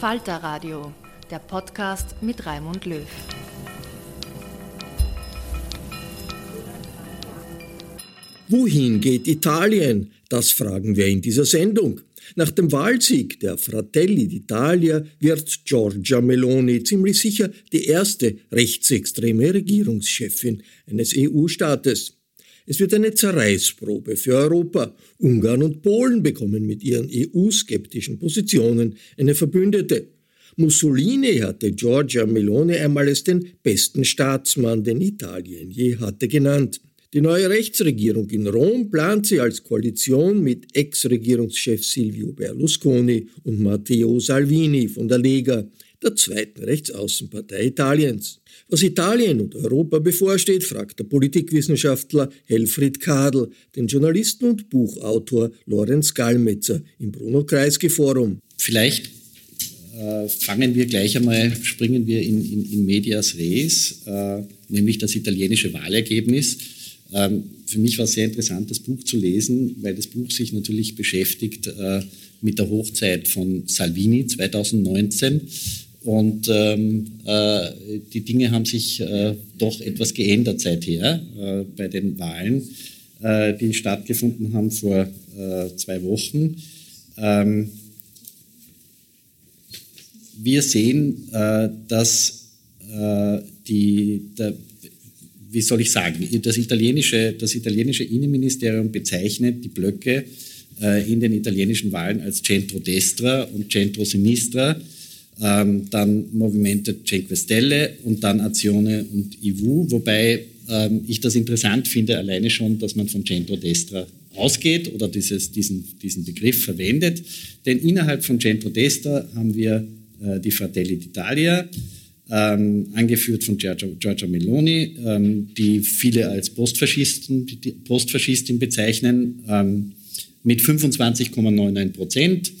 Falter Radio, der Podcast mit Raimund Löw. Wohin geht Italien? Das fragen wir in dieser Sendung. Nach dem Wahlsieg der Fratelli d'Italia wird Giorgia Meloni ziemlich sicher die erste rechtsextreme Regierungschefin eines EU-Staates. Es wird eine Zerreißprobe für Europa. Ungarn und Polen bekommen mit ihren EU-skeptischen Positionen eine Verbündete. Mussolini hatte Giorgia Meloni einmal als den besten Staatsmann, den Italien je hatte, genannt. Die neue Rechtsregierung in Rom plant sie als Koalition mit Ex-Regierungschef Silvio Berlusconi und Matteo Salvini von der Lega, der zweiten Rechtsaußenpartei Italiens. Was Italien und Europa bevorsteht, fragt der Politikwissenschaftler Helfried Kadel, den Journalisten und Buchautor Lorenz Gallmetzer im Bruno-Kreisky-Forum. Vielleicht äh, fangen wir gleich einmal, springen wir in, in, in medias res, äh, nämlich das italienische Wahlergebnis. Ähm, für mich war es sehr interessant, das Buch zu lesen, weil das Buch sich natürlich beschäftigt äh, mit der Hochzeit von Salvini 2019 und ähm, äh, die Dinge haben sich äh, doch etwas geändert seither äh, bei den Wahlen, äh, die stattgefunden haben vor äh, zwei Wochen. Ähm, wir sehen, äh, dass die, der, wie soll ich sagen, das italienische, das italienische Innenministerium bezeichnet die Blöcke in den italienischen Wahlen als Centro Destra und Centro Sinistra ähm, dann Movimento Cinque Stelle und dann Azione und IVU, wobei ähm, ich das interessant finde, alleine schon, dass man von Centro Destra ausgeht oder dieses, diesen, diesen Begriff verwendet. Denn innerhalb von Centro Destra haben wir äh, die Fratelli d'Italia, ähm, angeführt von Giorgia, Giorgia Meloni, ähm, die viele als Postfaschisten, Postfaschistin bezeichnen, ähm, mit 25,99 Prozent.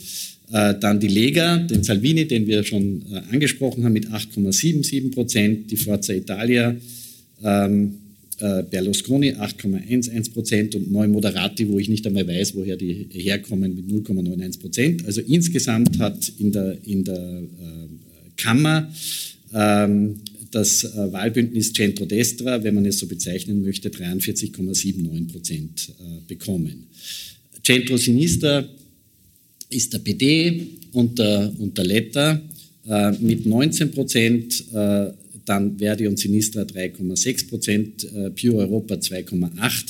Äh, dann die Lega, den Salvini, den wir schon äh, angesprochen haben, mit 8,77 Prozent. Die Forza Italia, ähm, äh, Berlusconi 8,11 Prozent und Neu Moderati, wo ich nicht einmal weiß, woher die herkommen, mit 0,91 Prozent. Also insgesamt hat in der, in der äh, Kammer ähm, das äh, Wahlbündnis Centro Destra, wenn man es so bezeichnen möchte, 43,79 Prozent äh, bekommen. Centro Sinistra ist der PD und der, und der Letta äh, mit 19 Prozent, äh, dann Verdi und Sinistra 3,6 Prozent, äh, Pure Europa 2,8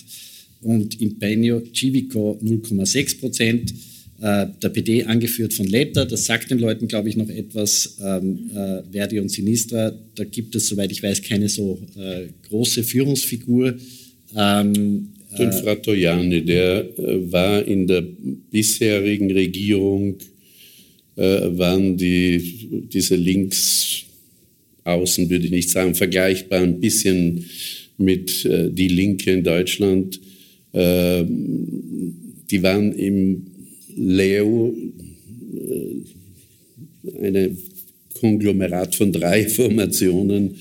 und Impegno Civico 0,6 Prozent. Äh, der PD angeführt von Letta, das sagt den Leuten, glaube ich, noch etwas. Ähm, äh, Verdi und Sinistra, da gibt es, soweit ich weiß, keine so äh, große Führungsfigur. Ähm, äh, Frattoiani, der äh, war in der bisherigen Regierung, äh, waren die, diese Links außen, würde ich nicht sagen, vergleichbar ein bisschen mit äh, die Linke in Deutschland. Äh, die waren im Leo äh, eine Konglomerat von drei Formationen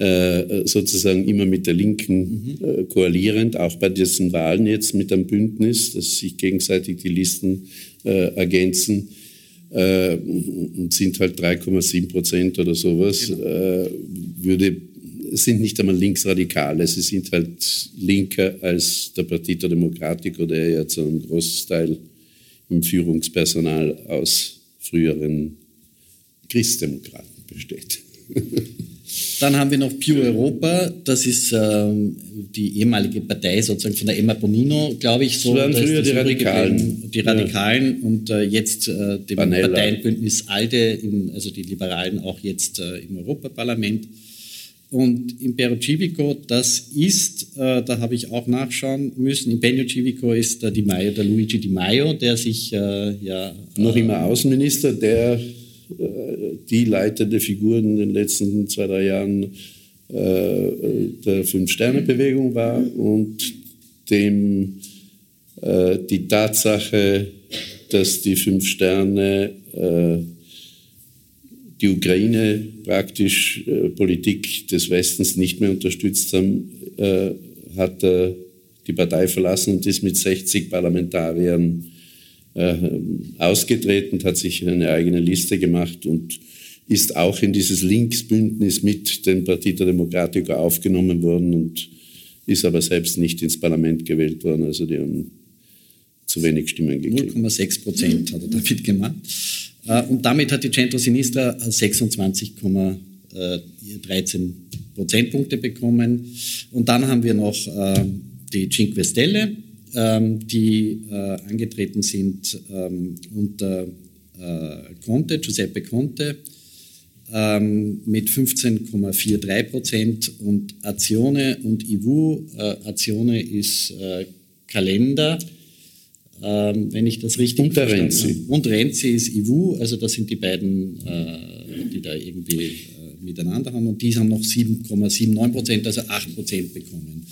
äh, sozusagen immer mit der Linken mhm. äh, koalierend, auch bei diesen Wahlen jetzt mit einem Bündnis, dass sich gegenseitig die Listen äh, ergänzen äh, und sind halt 3,7 Prozent oder sowas, genau. äh, würde, sind nicht einmal Linksradikale, sie sind halt linker als der Partito Democratico, der ja zu einem Großteil im Führungspersonal aus früheren Christdemokraten besteht. Dann haben wir noch Pure Europa, das ist ähm, die ehemalige Partei sozusagen von der Emma Bonino, glaube ich. So, das waren früher die Radikalen. Die Radikalen ja. und äh, jetzt äh, dem Panella. Parteienbündnis ALDE, im, also die Liberalen auch jetzt äh, im Europaparlament. Und Impero Civico, das ist, äh, da habe ich auch nachschauen müssen, Impegno Civico ist der Di Maio, der Luigi Di Maio, der sich äh, ja... Noch immer Außenminister, der die leitende Figur in den letzten zwei, drei Jahren äh, der Fünf-Sterne-Bewegung war und dem äh, die Tatsache, dass die Fünf Sterne äh, die Ukraine praktisch Politik des Westens nicht mehr unterstützt haben, hat er die Partei verlassen und ist mit 60 Parlamentariern äh, ausgetreten, hat sich eine eigene Liste gemacht und ist auch in dieses Linksbündnis mit dem Partito Democratico aufgenommen worden und ist aber selbst nicht ins Parlament gewählt worden. Also die haben zu wenig Stimmen gekriegt. 0,6 Prozent hat er damit gemacht. Äh, und damit hat die Centro Sinistra 26,13 Prozentpunkte bekommen. Und dann haben wir noch äh, die Cinque Stelle ähm, die äh, angetreten sind ähm, unter äh, Conte, Giuseppe Conte, ähm, mit 15,43 Prozent und Azione und IWU. Äh, Azione ist äh, Kalender, ähm, wenn ich das richtig und Renzi. habe. Und Renzi ist IWU, also das sind die beiden, äh, die da irgendwie äh, miteinander haben. Und die haben noch 7,79 Prozent, also 8 Prozent bekommen.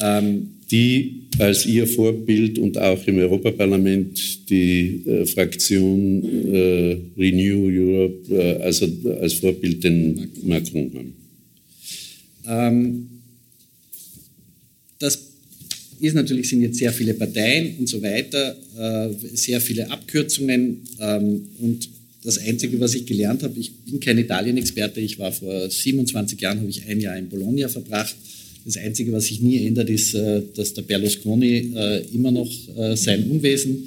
Ähm, die als ihr Vorbild und auch im Europaparlament die äh, Fraktion äh, Renew Europe, äh, also als Vorbild den Macron haben. Ähm, das ist natürlich, sind jetzt sehr viele Parteien und so weiter, sehr viele Abkürzungen ähm, und das Einzige, was ich gelernt habe, ich bin kein Italien-Experte, ich war vor 27 Jahren, habe ich ein Jahr in Bologna verbracht das Einzige, was sich nie ändert, ist, äh, dass der Berlusconi äh, immer noch äh, sein Unwesen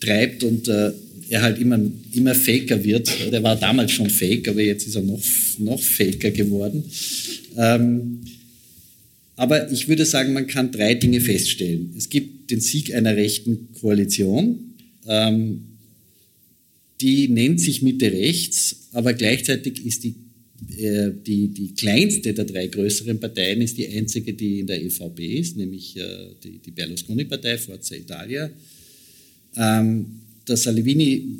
treibt und er halt immer, immer faker wird. Der war damals schon fake, aber jetzt ist er noch, noch faker geworden. Ähm, aber ich würde sagen, man kann drei Dinge feststellen. Es gibt den Sieg einer rechten Koalition, ähm, die nennt sich Mitte rechts, aber gleichzeitig ist die die, die kleinste der drei größeren Parteien ist die einzige, die in der EVP ist, nämlich äh, die, die Berlusconi-Partei, Forza Italia. Ähm, der Salvini,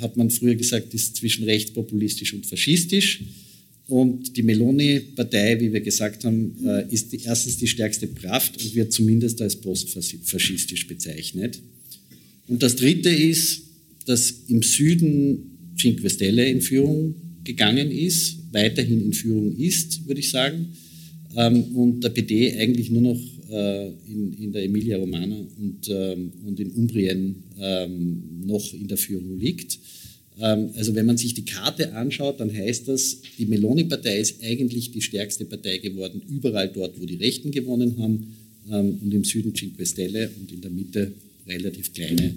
hat man früher gesagt, ist zwischen rechtspopulistisch und faschistisch. Und die Meloni-Partei, wie wir gesagt haben, äh, ist die, erstens die stärkste Kraft und wird zumindest als postfaschistisch bezeichnet. Und das Dritte ist, dass im Süden Cinque Stelle in Führung gegangen ist, weiterhin in Führung ist, würde ich sagen, ähm, und der PD eigentlich nur noch äh, in, in, der Emilia Romana und, ähm, und in Umbrien ähm, noch in der Führung liegt. Also wenn man sich die Karte anschaut, dann heißt das, die Meloni-Partei ist eigentlich die stärkste Partei geworden, überall dort, wo die Rechten gewonnen haben und im Süden Cinque Stelle und in der Mitte relativ kleine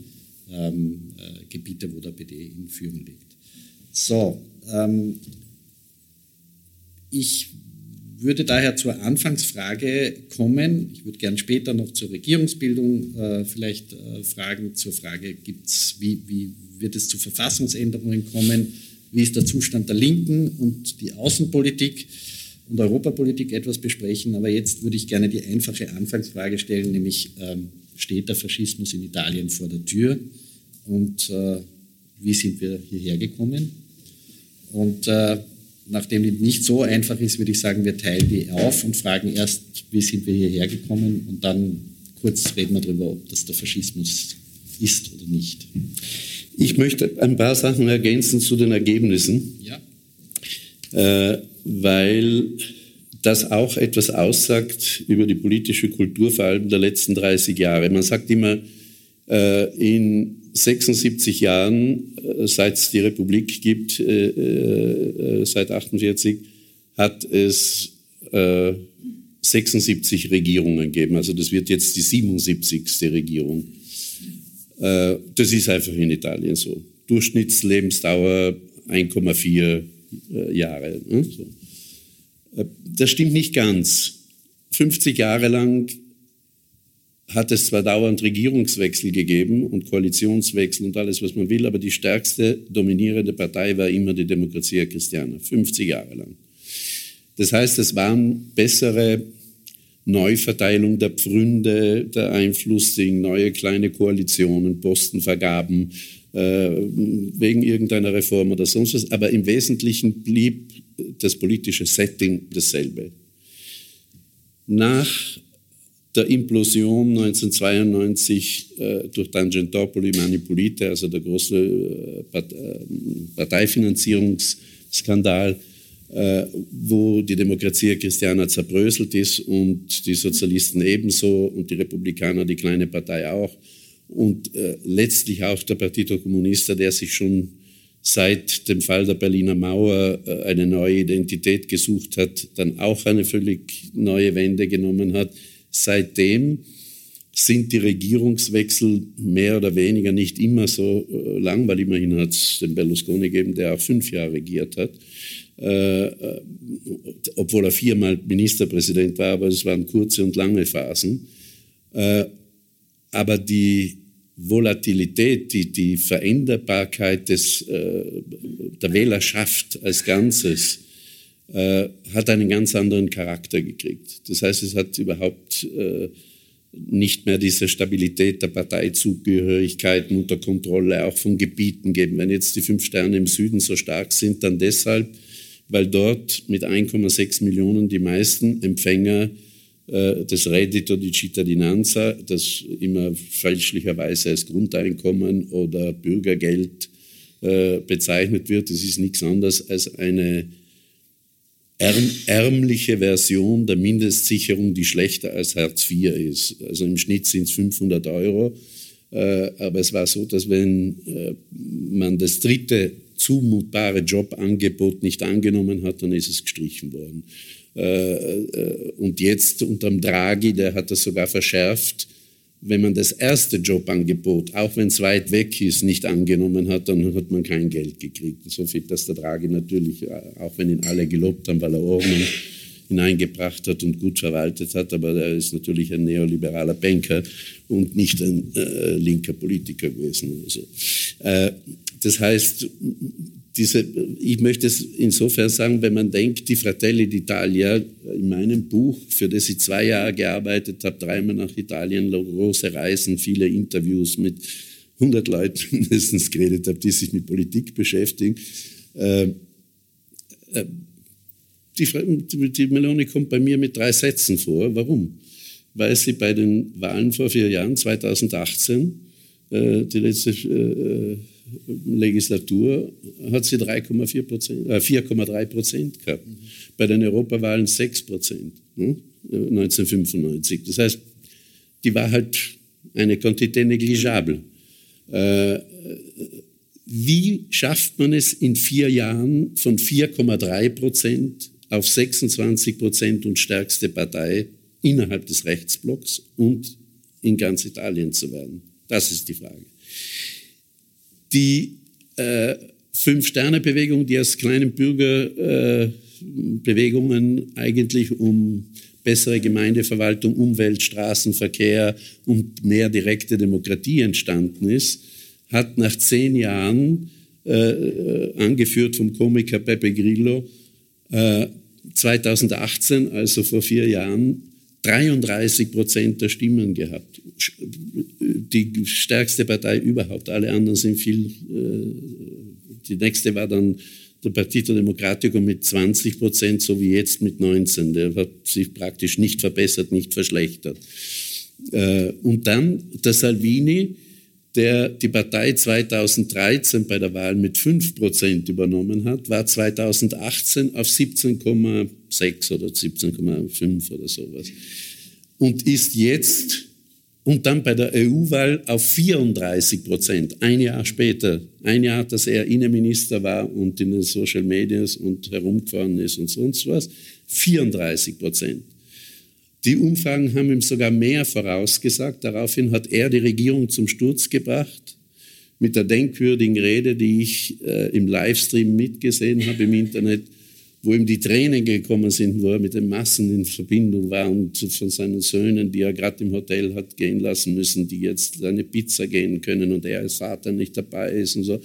ähm, äh, Gebiete, wo der PD in Führung liegt. So, ähm, ich würde daher zur Anfangsfrage kommen. Ich würde gern später noch zur Regierungsbildung äh, vielleicht äh, fragen, zur Frage, gibt's, wie, wie wird es zu Verfassungsänderungen kommen? Wie ist der Zustand der Linken und die Außenpolitik und Europapolitik etwas besprechen? Aber jetzt würde ich gerne die einfache Anfangsfrage stellen, nämlich ähm, steht der Faschismus in Italien vor der Tür und äh, wie sind wir hierher gekommen? Und äh, nachdem die nicht so einfach ist, würde ich sagen, wir teilen die auf und fragen erst, wie sind wir hierher gekommen und dann kurz reden wir darüber, ob das der Faschismus ist oder nicht. Ich möchte ein paar Sachen ergänzen zu den Ergebnissen, ja. äh, weil das auch etwas aussagt über die politische Kultur, vor allem der letzten 30 Jahre. Man sagt immer, äh, in 76 Jahren, äh, seit es die Republik gibt, äh, äh, seit 48, hat es 76 Regierungen gegeben. Also das wird jetzt die 77. Regierung. das ist einfach in Italien so. Durchschnittslebensdauer 1,4 Jahre. Ne? Das stimmt nicht ganz. 50 Jahre lang hat es zwar dauernd Regierungswechsel gegeben und Koalitionswechsel und alles, was man will, aber die stärkste dominierende Partei war immer die Demokratia Christiana, 50 Jahre lang. Das heißt, es waren bessere Neuverteilung der Pfründe, der Einfluss in neue kleine Koalitionen, Postenvergaben, äh, wegen irgendeiner Reform oder sonst was. Aber im Wesentlichen blieb das politische Setting dasselbe. Nach der Implosion 1992 äh, durch Tangentopoli Manipulite, also der große äh, Part äh, Parteifinanzierungsskandal, wo die Demokratie Christiana zerbröselt ist und die Sozialisten ebenso und die Republikaner, die kleine Partei auch. Und äh, letztlich auch der Partito Comunista, der sich schon seit dem Fall der Berliner Mauer äh, eine neue Identität gesucht hat, dann auch eine völlig neue Wende genommen hat Seitdem sind die Regierungswechsel mehr oder weniger nicht immer so äh, lang, weil immerhin hat es den Berlusconi gegeben, der auch fünf Jahre regiert hat, äh, äh, obwohl er viermal Ministerpräsident war, aber es waren kurze und lange Phasen. Äh, aber die Volatilität, die, die Veränderbarkeit des, äh, der Wählerschaft als Ganzes, äh, hat einen ganz anderen Charakter gekriegt. Das heißt, es hat überhaupt äh, nicht mehr diese Stabilität der Parteizugehörigkeiten unter Kontrolle auch von Gebieten geben. Wenn jetzt die fünf Sterne im Süden so stark sind, dann deshalb, weil dort mit 1,6 Millionen die meisten Empfänger äh, des Reddito di Cittadinanza, das immer fälschlicherweise als Grundeinkommen oder Bürgergeld äh, bezeichnet wird. Das ist nichts anderes als eine ärmliche Version der Mindestsicherung, die schlechter als Hartz IV ist. Also im Schnitt sind es 500 Euro. Äh, aber es war so, dass wenn äh, man das dritte zumutbare Jobangebot nicht angenommen hat, dann ist es gestrichen worden. Äh, und jetzt unterm Draghi, der hat das sogar verschärft, wenn man das erste Jobangebot, auch wenn es weit weg ist, nicht angenommen hat, dann hat man kein Geld gekriegt. Insofern, dass der Draghi natürlich, äh, auch wenn ihn alle gelobt haben, weil er Ordnung hineingebracht hat und gut verwaltet hat, aber er ist natürlich ein neoliberaler Banker und nicht ein äh, linker Politiker gewesen. So. Äh, das heißt, diese, ich möchte es insofern sagen, wenn man denkt, die Fratelli d'Italia, in meinem Buch, für das ich zwei Jahre gearbeitet habe, dreimal nach Italien, große Reisen, viele Interviews mit 100 Leuten mindestens geredet habe, die sich mit Politik beschäftigen. Äh, äh, die, die Meloni kommt bei mir mit drei Sätzen vor. Warum? Weil sie bei den Wahlen vor vier Jahren, 2018, äh, die letzte Legislatur hat sie 3,4 Prozent, äh, 4,3 Prozent gehabt. Mhm. Bei den Europawahlen 6 Prozent, ne? 1995. Das heißt, die war halt eine Quantité negligible. Äh, wie schafft man es in vier Jahren von 4,3 Prozent auf 26 Prozent und stärkste Partei innerhalb des Rechtsblocks und in ganz Italien zu werden? Das ist die Frage die äh, Fünf-Sterne-Bewegung, die als kleinen Bürger äh, eigentlich um bessere Gemeindeverwaltung, Umwelt, Straßenverkehr und mehr direkte Demokratie entstanden ist, hat nach zehn Jahren, äh, angeführt vom Komiker Pepe Grillo, äh, 2018, also vor vier Jahren, 33 Prozent der Stimmen gehabt. Die stärkste Partei überhaupt. Alle anderen sind viel. Äh, die nächste war dann der Partito Democratico mit 20 Prozent, so wie jetzt mit 19. Der hat sich praktisch nicht verbessert, nicht verschlechtert. Äh, und dann der Salvini, der die Partei 2013 bei der Wahl mit 5 Prozent übernommen hat, war 2018 auf 17,6 oder 17,5 oder sowas. Und ist jetzt und dann bei der EU-Wahl auf 34 Prozent, ein Jahr später, ein Jahr, dass er Innenminister war und in den Social Medias und herumgefahren ist und sonst was, 34 Prozent. Die Umfragen haben ihm sogar mehr vorausgesagt. Daraufhin hat er die Regierung zum Sturz gebracht mit der denkwürdigen Rede, die ich äh, im Livestream mitgesehen habe im Internet wo ihm die Tränen gekommen sind, wo er mit den Massen in Verbindung war und von seinen Söhnen, die er gerade im Hotel hat gehen lassen müssen, die jetzt eine Pizza gehen können und er als Vater nicht dabei ist und so.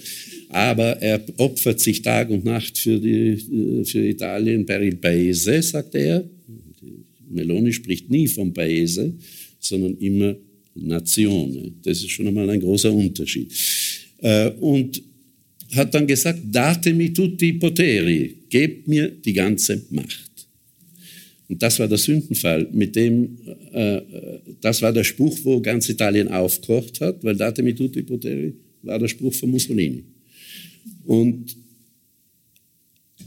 Aber er opfert sich Tag und Nacht für, die, für Italien per il Paese, sagt er. Meloni spricht nie vom Paese, sondern immer Nazione. Das ist schon einmal ein großer Unterschied. Äh, und hat dann gesagt, datemi tutti i poteri, gebt mir die ganze Macht. Und das war der Sündenfall, mit dem, äh, das war der Spruch, wo ganz Italien aufgekocht hat, weil datemi tutti i poteri war der Spruch von Mussolini. Und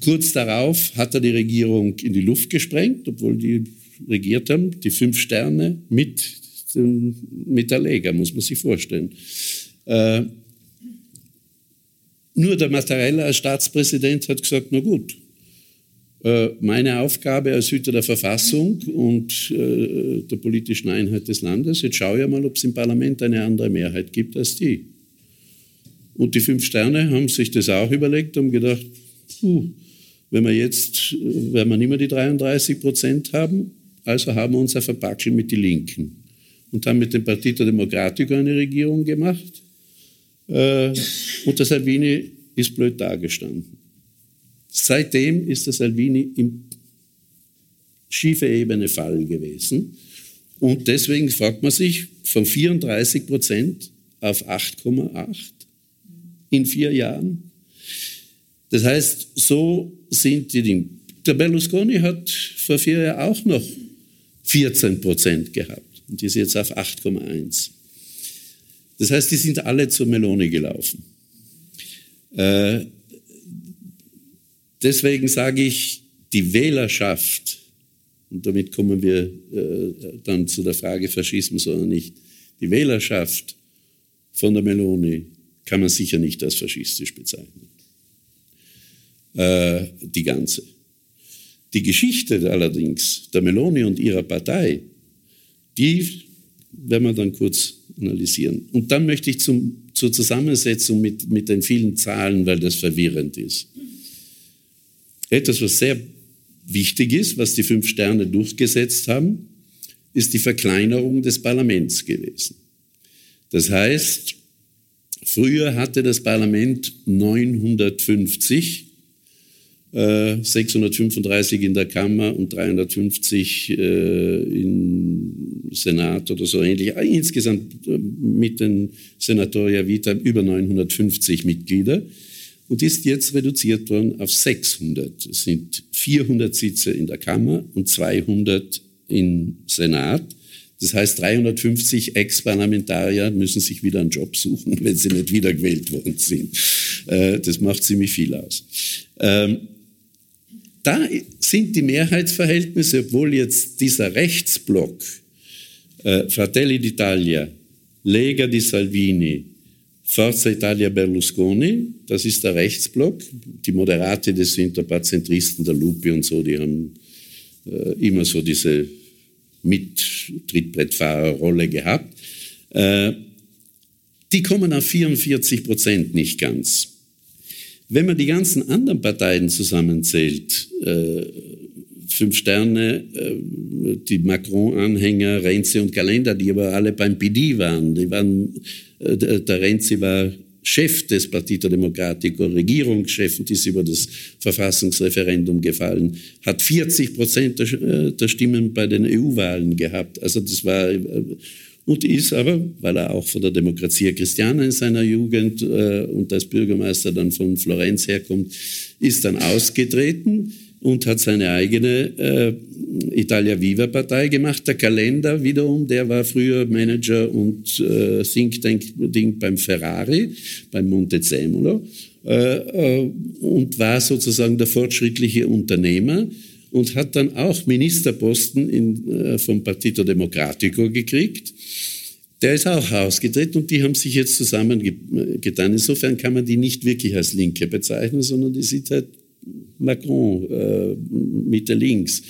kurz darauf hat er die Regierung in die Luft gesprengt, obwohl die regiert haben, die fünf Sterne mit, mit der Lega, muss man sich vorstellen. Äh, nur der Mattarella als Staatspräsident hat gesagt, na gut, äh, meine Aufgabe als Hüter der Verfassung und äh, der politischen Einheit des Landes, jetzt schaue ich mal, ob es im Parlament eine andere Mehrheit gibt als die. Und die fünf Sterne haben sich das auch überlegt und gedacht, puh, wenn wir jetzt, äh, werden wir nicht mehr die 33 Prozent haben, also haben wir uns ein Verpackel mit den Linken und haben mit dem Partito Democratico eine Regierung gemacht äh, und der Salvini ist blöd dagestanden. Seitdem ist der Salvini im schiefe Ebene Fall gewesen. Und deswegen fragt man sich von 34 Prozent auf 8,8 in vier Jahren. Das heißt, so sind die Dinge. Der Berlusconi hat vor vier Jahren auch noch 14 Prozent gehabt und ist jetzt auf 8,1. Das heißt, die sind alle zur Melone gelaufen. Äh, deswegen sage ich, die Wählerschaft, und damit kommen wir äh, dann zu der Frage Faschismus oder nicht, die Wählerschaft von der Meloni kann man sicher nicht als faschistisch bezeichnen. Äh, die ganze. Die Geschichte allerdings der Meloni und ihrer Partei, die werden wir dann kurz analysieren. Und dann möchte ich zum, zur Zusammensetzung mit, mit den vielen Zahlen, weil das verwirrend ist. Etwas, was sehr wichtig ist, was die fünf Sterne durchgesetzt haben, ist die Verkleinerung des Parlaments gewesen. Das heißt, früher hatte das Parlament 950 635 äh, in der Kammer und 350 äh, im Senat oder so ähnlich. Äh, insgesamt mit den Senatoria Vita über 950 Mitglieder und ist jetzt reduziert worden auf 600. Es sind 400 Sitze in der Kammer und 200 im Senat. Das heißt, 350 Ex-Parlamentarier müssen sich wieder einen Job suchen, wenn sie nicht wiedergewählt worden sind. Das macht ziemlich viel aus. Da sind die Mehrheitsverhältnisse, obwohl jetzt dieser Rechtsblock äh, Fratelli d'Italia, Lega di Salvini, Forza Italia Berlusconi, das ist der Rechtsblock. Die Moderati, das sind ein paar Zentristen, der Lupi und so, die haben äh, immer so diese Mit-Trittbrettfahrerrolle gehabt. Äh, die kommen auf 44 Prozent nicht ganz. Wenn man die ganzen anderen Parteien zusammenzählt, äh, Fünf Sterne, äh, die Macron-Anhänger, Renzi und Kalender, die aber alle beim PD waren. Die waren äh, der Renzi war Chef des Partito Democratico, Regierungschef und ist über das Verfassungsreferendum gefallen, hat 40 Prozent der, der Stimmen bei den EU-Wahlen gehabt. Also das war und ist aber, weil er auch von der Demokratia Christiana in seiner Jugend äh, und als Bürgermeister dann von Florenz herkommt, ist dann ausgetreten und hat seine eigene äh, Italia Viva Partei gemacht. Der Kalender wiederum, der war früher Manager und äh, Think Tank Ding beim Ferrari, beim Montezemolo äh, äh, und war sozusagen der fortschrittliche Unternehmer und hat dann auch Ministerposten in, äh, vom Partito Democratico gekriegt der ist auch ausgetreten und die haben sich jetzt zusammengetan. Insofern kann man die nicht wirklich als Linke bezeichnen, sondern die sieht halt Macron äh, Mitte links.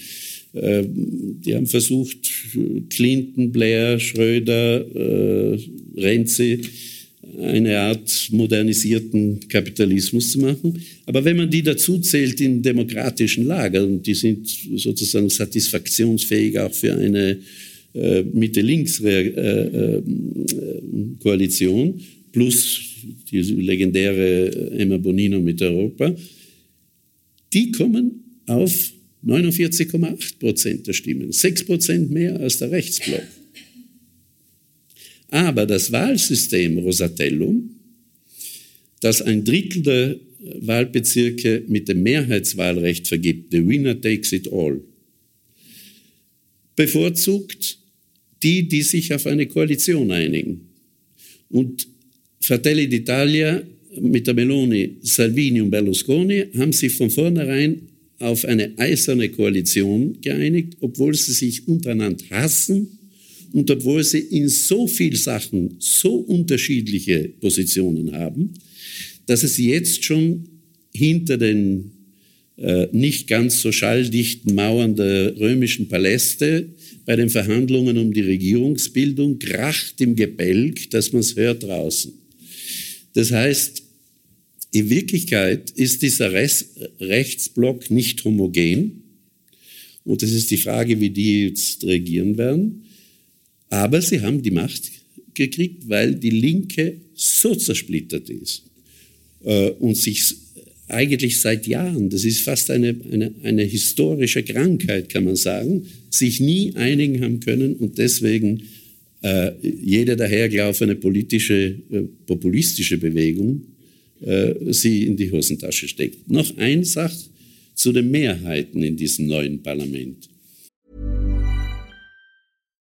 Äh, die haben versucht, Clinton, Blair, Schröder, äh, Renzi eine Art modernisierten Kapitalismus zu machen. Aber wenn man die dazu zählt in demokratischen Lagern, die sind sozusagen satisfaktionsfähig auch für eine äh, Mitte-Links-Koalition äh, äh, plus die legendäre Emma Bonino mit Europa, die kommen auf 49,8 Prozent der Stimmen, 6 Prozent mehr als der Rechtsblock. Aber das Wahlsystem Rosatellum, das ein Drittel der Wahlbezirke mit dem Mehrheitswahlrecht vergibt, the winner takes it all, bevorzugt die, die sich auf eine Koalition einigen. Und Fratelli d'Italia mit der Meloni, Salvini und Berlusconi haben sich von vornherein auf eine eiserne Koalition geeinigt, obwohl sie sich untereinander hassen und obwohl sie in so vielen Sachen so unterschiedliche Positionen haben, dass es jetzt schon hinter den äh, nicht ganz so schalldichten Mauern der römischen Paläste bei den Verhandlungen um die Regierungsbildung kracht im Gebälk, dass man es hört draußen. Das heißt, in Wirklichkeit ist dieser Rechtsblock nicht homogen. Und das ist die Frage, wie die jetzt regieren werden. Aber sie haben die Macht gekriegt, weil die Linke so zersplittert ist äh, und sich eigentlich seit Jahren, das ist fast eine, eine, eine historische Krankheit, kann man sagen, sich nie einigen haben können und deswegen äh, jede dahergelaufene politische, äh, populistische Bewegung äh, sie in die Hosentasche steckt. Noch ein Sach zu den Mehrheiten in diesem neuen Parlament.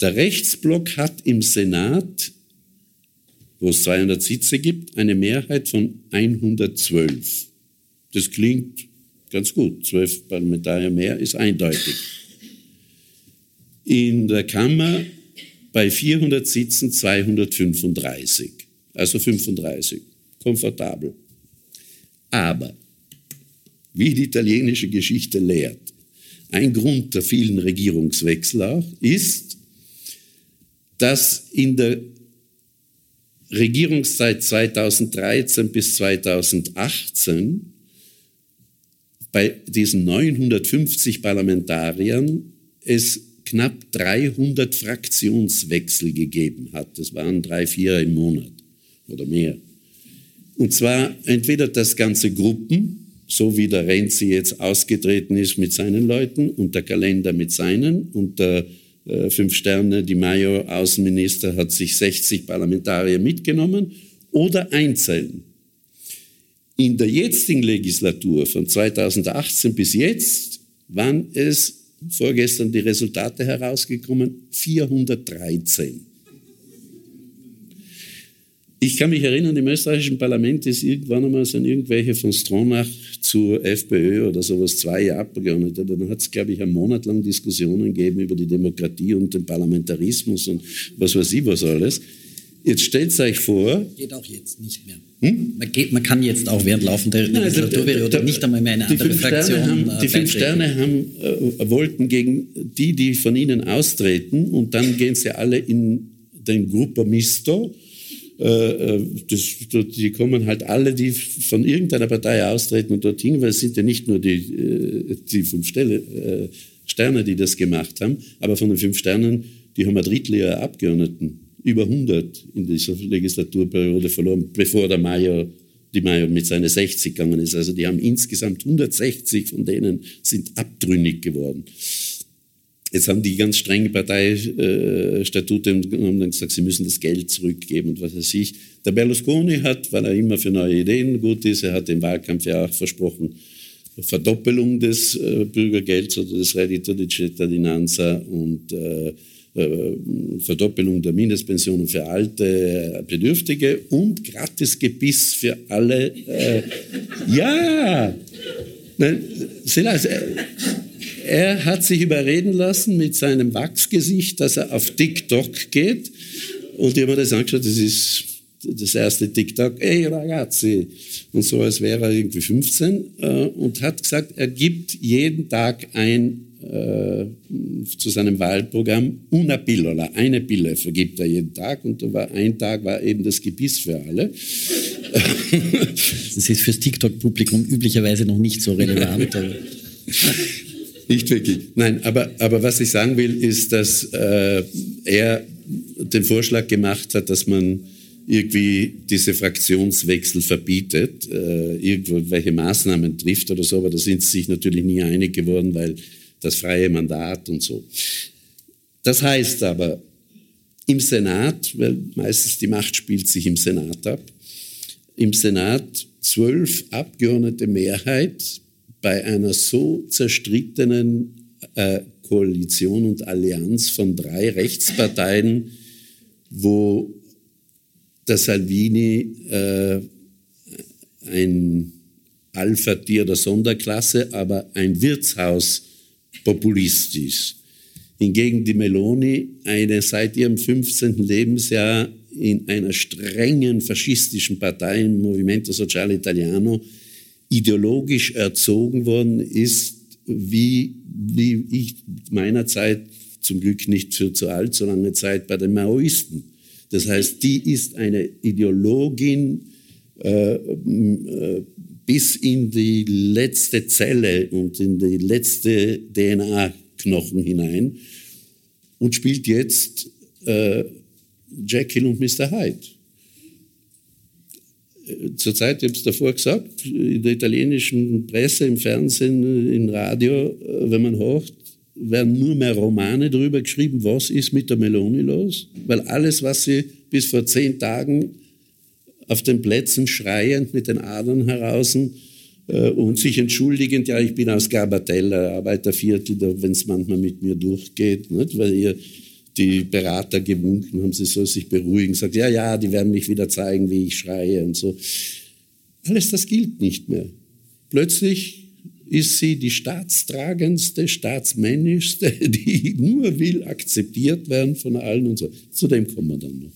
Der Rechtsblock hat im Senat wo es 200 Sitze gibt, eine Mehrheit von 112. Das klingt ganz gut. Zwölf Parlamentarier mehr ist eindeutig. In der Kammer bei 400 Sitzen 235. Also 35. Komfortabel. Aber, wie die italienische Geschichte lehrt, ein Grund der vielen Regierungswechsel auch ist, dass in der Regierungszeit 2013 bis 2018 bei diesen 950 Parlamentariern es knapp 300 Fraktionswechsel gegeben hat. Das waren drei, vier im Monat oder mehr. Und zwar entweder das ganze Gruppen, so wie der Renzi jetzt ausgetreten ist mit seinen Leuten und der Kalender mit seinen und der fünf Sterne, die Mayo Außenminister hat sich 60 Parlamentarier mitgenommen oder einzeln. In der jetzigen Legislatur von 2018 bis jetzt waren es vorgestern die Resultate herausgekommen 413. ich kann mich erinnern, im österreichischen Parlament ist irgendwann einmal sind irgendwelche von Stronach zur FPÖ oder sowas zwei Abgeordnete. Dann hat es, glaube ich, einen Monat lang Diskussionen gegeben über die Demokratie und den Parlamentarismus und was weiß ich was alles. Jetzt stellt euch vor. Geht auch jetzt nicht mehr. Hm? Man, geht, man, kann jetzt auch während laufender Legislaturperiode nicht einmal mehr eine andere Fraktion. Haben, äh, die fünf Sterne haben, äh, wollten gegen die, die von ihnen austreten und dann gehen sie alle in den Gruppo Misto äh, äh, das, die kommen halt alle, die von irgendeiner Partei austreten und dorthin, weil es sind ja nicht nur die, äh, die fünf Stelle, Sterne, die das gemacht haben, aber von den fünf Sternen, die haben ein Drittel ihrer Abgeordneten, über 100 in dieser Legislaturperiode verloren, bevor der Mayo, die Mayo mit seinen 60 gegangen ist. Also die haben insgesamt 160 von denen sind abtrünnig geworden. Jetzt haben die ganz strenge Parteistatute und haben dann gesagt, sie müssen das Geld zurückgeben und was weiß ich. Der Berlusconi hat, weil er immer für neue Ideen gut ist, er hat im Wahlkampf ja auch versprochen, Verdoppelung des äh, Bürgergelds oder des Reddito di Cittadinanza und äh, äh, Verdoppelung der Mindestpensionen für alte Bedürftige und Gratisgebiss für alle. Äh, ja! Nein, äh, er hat sich überreden lassen mit seinem Wachsgesicht, dass er auf TikTok geht. Und ich habe mir das angeschaut, das ist das erste TikTok, ey ragazzi, und so als wäre er irgendwie 15 äh, und hat gesagt, er gibt jeden Tag ein äh, zu seinem Wahlprogramm una pillola, eine Pille vergibt er jeden Tag und da war ein Tag war eben das Gebiss für alle. Das ist fürs TikTok-Publikum üblicherweise noch nicht so relevant. Nicht wirklich. Nein, aber, aber was ich sagen will, ist, dass äh, er den Vorschlag gemacht hat, dass man irgendwie diese Fraktionswechsel verbietet, äh, irgendwelche Maßnahmen trifft oder so, aber da sind sie sich natürlich nie einig geworden, weil das freie Mandat und so. Das heißt aber, im Senat, weil meistens die Macht spielt sich im Senat ab, im Senat zwölf Abgeordnete Mehrheit bei einer so zerstrittenen äh, Koalition und Allianz von drei Rechtsparteien, wo der Salvini äh, ein Alpha-Tier der Sonderklasse, aber ein Wirtshauspopulist ist. Hingegen die Meloni eine seit ihrem 15. Lebensjahr in einer strengen faschistischen Partei, im Movimento Sociale Italiano, ideologisch erzogen worden ist, wie, wie ich meiner Zeit, zum Glück nicht für zu allzu lange Zeit, bei den Maoisten. Das heißt, die ist eine Ideologin äh, äh, bis in die letzte Zelle und in die letzte DNA-Knochen hinein und spielt jetzt äh, Jekyll und Mr. Hyde zurzeit, ich habe es davor gesagt, in der italienischen Presse, im Fernsehen, im Radio, äh, wenn man hört, werden nur mehr Romane darüber geschrieben, was ist mit der Meloni los, weil alles, was sie bis vor zehn Tagen auf den Plätzen schreiend mit den Adern heraus äh, und sich entschuldigend, ja, ich bin aus Garbatella, Arbeiterviertel, wenn es manchmal mit mir durchgeht, nicht? weil ihr die Berater gewunken haben, sie soll sich beruhigen, sagt, ja, ja, die werden mich wieder zeigen, wie ich schreie und so. Alles das gilt nicht mehr. Plötzlich ist sie die staatstragendste, staatsmännischste, die nur will akzeptiert werden von allen und so. Zu dem kommen wir dann noch.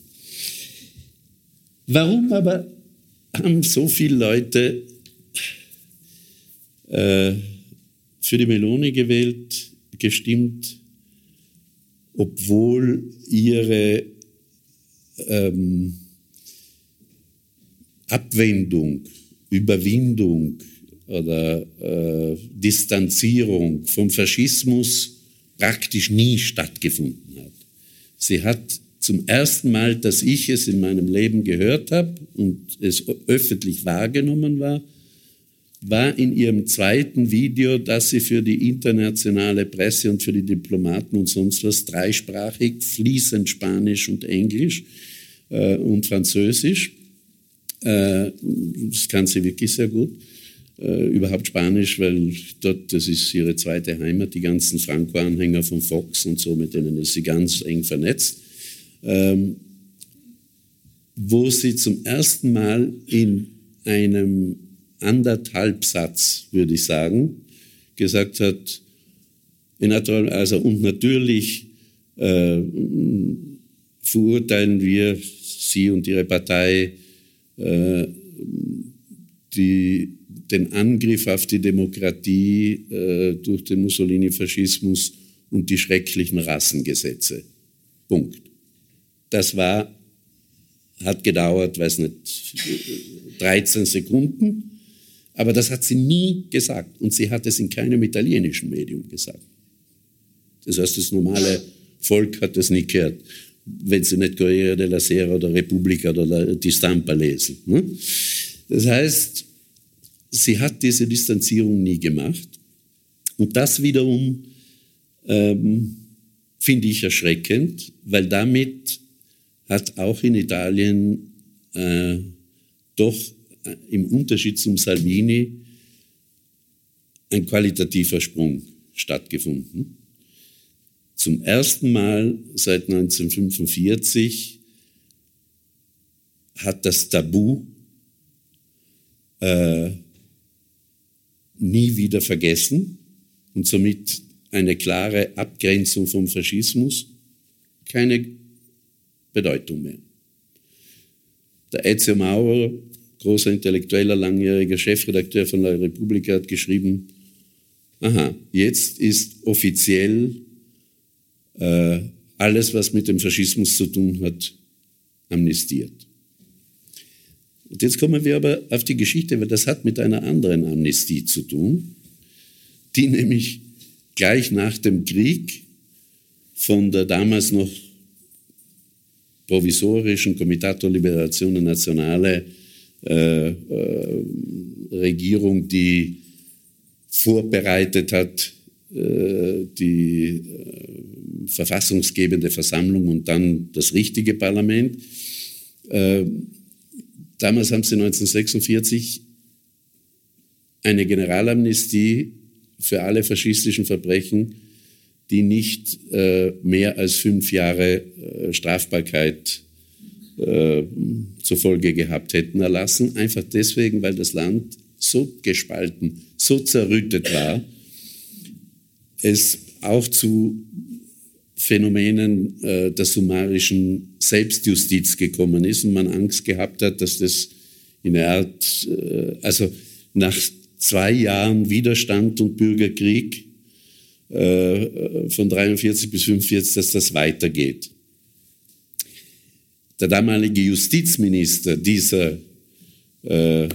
Warum aber haben so viele Leute äh, für die Meloni gewählt, gestimmt, obwohl ihre ähm, Abwendung, Überwindung oder äh, Distanzierung vom Faschismus praktisch nie stattgefunden hat. Sie hat zum ersten Mal, dass ich es in meinem Leben gehört habe und es öffentlich wahrgenommen war, war in ihrem zweiten Video, das sie für die internationale Presse und für die Diplomaten und sonst was dreisprachig, fließend Spanisch und Englisch äh, und Französisch. Äh, das kann sie wirklich sehr gut. Äh, überhaupt Spanisch, weil dort, das ist ihre zweite Heimat, die ganzen Franco-Anhänger von Fox und so, mit denen ist sie ganz eng vernetzt. Ähm, wo sie zum ersten Mal in einem anderthalb Satz, würde ich sagen, gesagt hat, also und natürlich äh, verurteilen wir Sie und Ihre Partei äh, die, den Angriff auf die Demokratie äh, durch den Mussolini-Faschismus und die schrecklichen Rassengesetze. Punkt. Das war, hat gedauert, weiß nicht, 13 Sekunden, aber das hat sie nie gesagt und sie hat es in keinem italienischen Medium gesagt. Das heißt, das normale Volk hat das nie gehört, wenn sie nicht Corriere della Sera oder Repubblica oder die Stampa lesen. Ne? Das heißt, sie hat diese Distanzierung nie gemacht. Und das wiederum ähm, finde ich erschreckend, weil damit hat auch in Italien äh, doch im Unterschied zum Salvini ein qualitativer Sprung stattgefunden. Zum ersten Mal seit 1945 hat das Tabu äh, nie wieder vergessen und somit eine klare Abgrenzung vom Faschismus keine Bedeutung mehr. Der Ezio Maurer, großer Intellektueller, langjähriger Chefredakteur von der Republik, hat geschrieben, aha, jetzt ist offiziell äh, alles, was mit dem Faschismus zu tun hat, amnestiert. Und jetzt kommen wir aber auf die Geschichte, weil das hat mit einer anderen Amnestie zu tun, die nämlich gleich nach dem Krieg von der damals noch provisorischen Comitato Liberazione Nazionale äh, äh, Regierung, die vorbereitet hat, äh, die verfassungsgebende Versammlung und dann das richtige Parlament. Äh, damals haben sie 1946 eine Generalamnestie für alle faschistischen Verbrechen, die nicht mehr als fünf Jahre Strafbarkeit äh, zur Folge gehabt hätten erlassen. Einfach deswegen, weil das Land so gespalten, so zerrüttet war, es auch zu Phänomenen äh, der summarischen Selbstjustiz gekommen ist und man Angst gehabt hat, dass das in der Art, äh, also nach zwei Jahren Widerstand und Bürgerkrieg äh, von 43 bis 45, dass das weitergeht. Der damalige Justizminister dieser äh,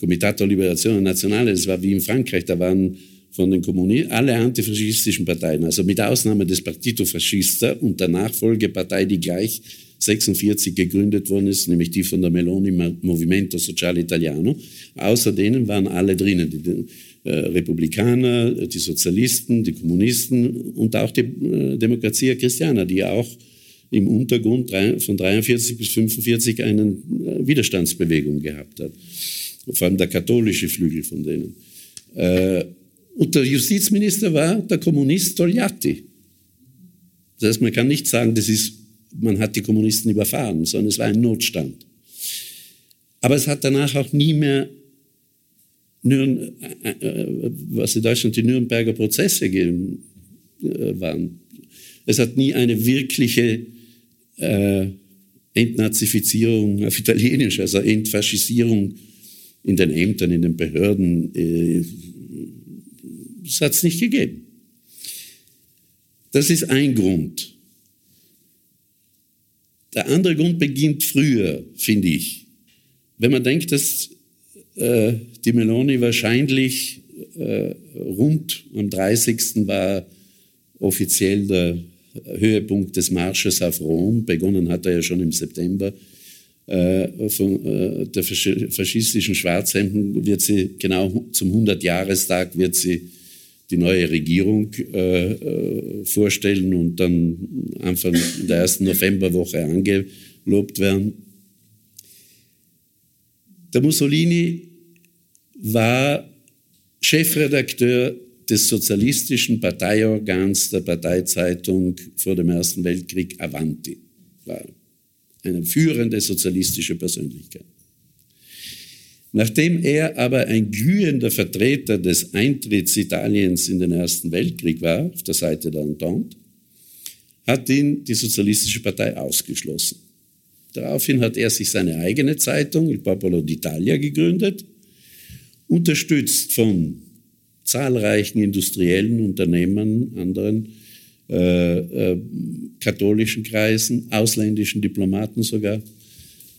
Comitato Liberazione Nazionale, das war wie in Frankreich, da waren von den Kommunisten alle antifaschistischen Parteien, also mit Ausnahme des Partito Fascista und der Nachfolgepartei, die gleich 46 gegründet worden ist, nämlich die von der Meloni Movimento Sociale Italiano. Außer denen waren alle drinnen, äh, Republikaner, die Sozialisten, die Kommunisten und auch die äh, Demokratia Christiana, die auch im Untergrund von 43 bis 45 eine äh, Widerstandsbewegung gehabt hat. Vor allem der katholische Flügel von denen. Äh, und der Justizminister war der Kommunist Togliatti. Das heißt, man kann nicht sagen, das ist, man hat die Kommunisten überfahren, sondern es war ein Notstand. Aber es hat danach auch nie mehr Nürn, äh, äh, was in Deutschland die Nürnberger Prozesse gegeben, äh, waren. Es hat nie eine wirkliche äh, Entnazifizierung auf Italienisch, also Entfaschisierung in den Ämtern, in den Behörden, äh, das hat es nicht gegeben. Das ist ein Grund. Der andere Grund beginnt früher, finde ich. Wenn man denkt, dass äh, die Meloni wahrscheinlich äh, rund am 30. war offiziell der Höhepunkt des Marsches auf Rom. Begonnen hat er ja schon im September. Äh, von äh, der faschistischen Schwarzhemden wird sie genau zum 100-Jahrestag wird sie die neue Regierung äh, äh, vorstellen und dann Anfang der ersten Novemberwoche angelobt werden. Der Mussolini war Chefredakteur des sozialistischen Parteiorgans der Parteizeitung vor dem Ersten Weltkrieg Avanti. war eine führende sozialistische Persönlichkeit. Nachdem er aber ein glühender Vertreter des Eintritts Italiens in den Ersten Weltkrieg war, auf der Seite der Entente, hat ihn die Sozialistische Partei ausgeschlossen. Daraufhin hat er sich seine eigene Zeitung, Il Popolo d'Italia, gegründet, unterstützt von zahlreichen industriellen Unternehmern, anderen äh, äh, katholischen Kreisen, ausländischen Diplomaten sogar,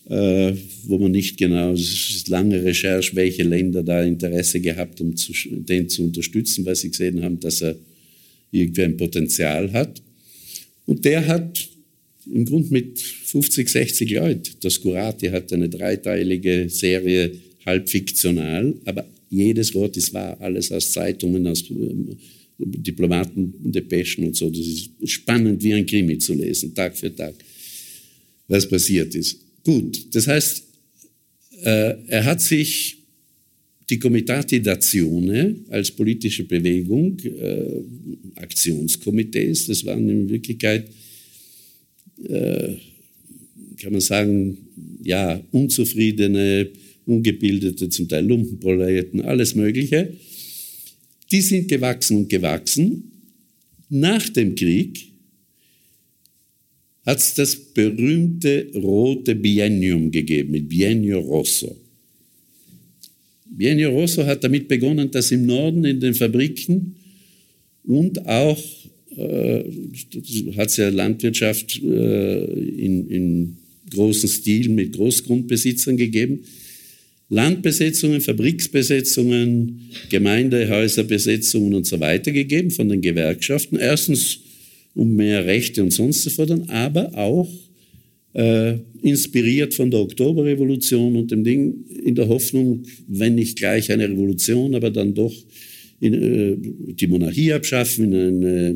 äh, wo man nicht genau, es ist lange Recherche, welche Länder da Interesse gehabt haben, zu, den zu unterstützen, weil sie gesehen haben, dass er irgendwie ein Potenzial hat. Und der hat im Grunde mit 50, 60 Leuten, das Curati hat eine dreiteilige Serie, halb fiktional, aber jedes Wort ist wahr, alles aus Zeitungen, aus ähm, Diplomaten, Depeschen und so. Das ist spannend, wie ein Krimi zu lesen, Tag für Tag, was passiert ist. Gut, das heißt, äh, er hat sich die Comitati d'Azione als politische Bewegung, äh, Aktionskomitees, das waren in Wirklichkeit, äh, kann man sagen, ja, unzufriedene, ungebildete, zum Teil Lumpenproletariaten, alles Mögliche. Die sind gewachsen und gewachsen. Nach dem Krieg hat es das berühmte rote Biennium gegeben, mit Biennio Rosso. Biennio Rosso hat damit begonnen, dass im Norden in den Fabriken und auch äh, hat es ja Landwirtschaft äh, in, in großem Stil mit Großgrundbesitzern gegeben, Landbesetzungen, Fabriksbesetzungen, Gemeindehäuserbesetzungen und so weiter gegeben von den Gewerkschaften. Erstens um mehr Rechte und sonst zu fordern, aber auch äh, inspiriert von der Oktoberrevolution und dem Ding in der Hoffnung, wenn nicht gleich eine Revolution, aber dann doch in, äh, die Monarchie abschaffen, in eine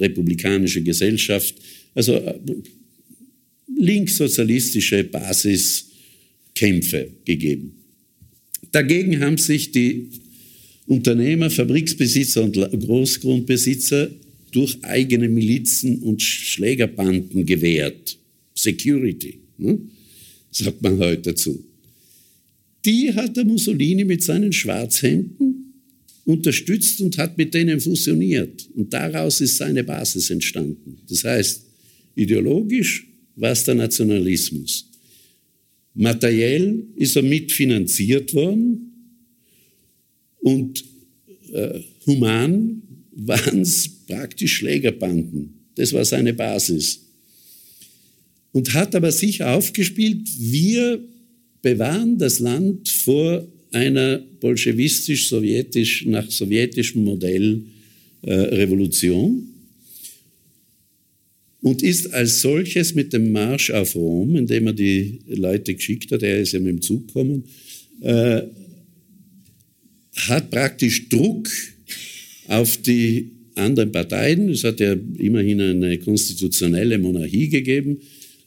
republikanische Gesellschaft. Also äh, linkssozialistische Basiskämpfe gegeben. Dagegen haben sich die Unternehmer, Fabriksbesitzer und Großgrundbesitzer durch eigene Milizen und Schlägerbanden gewehrt. Security, ne? sagt man heute dazu. Die hat der Mussolini mit seinen Schwarzhemden unterstützt und hat mit denen fusioniert. Und daraus ist seine Basis entstanden. Das heißt, ideologisch war es der Nationalismus. Materiell ist er mitfinanziert worden und äh, human waren es praktisch Schlägerbanden. Das war seine Basis. Und hat aber sich aufgespielt, wir bewahren das Land vor einer bolschewistisch-sowjetisch, nach sowjetischem Modell äh, Revolution und ist als solches mit dem Marsch auf Rom, indem er die Leute geschickt hat, er ist ja mit dem Zug gekommen, äh, hat praktisch Druck auf die anderen Parteien. Es hat ja immerhin eine konstitutionelle Monarchie gegeben,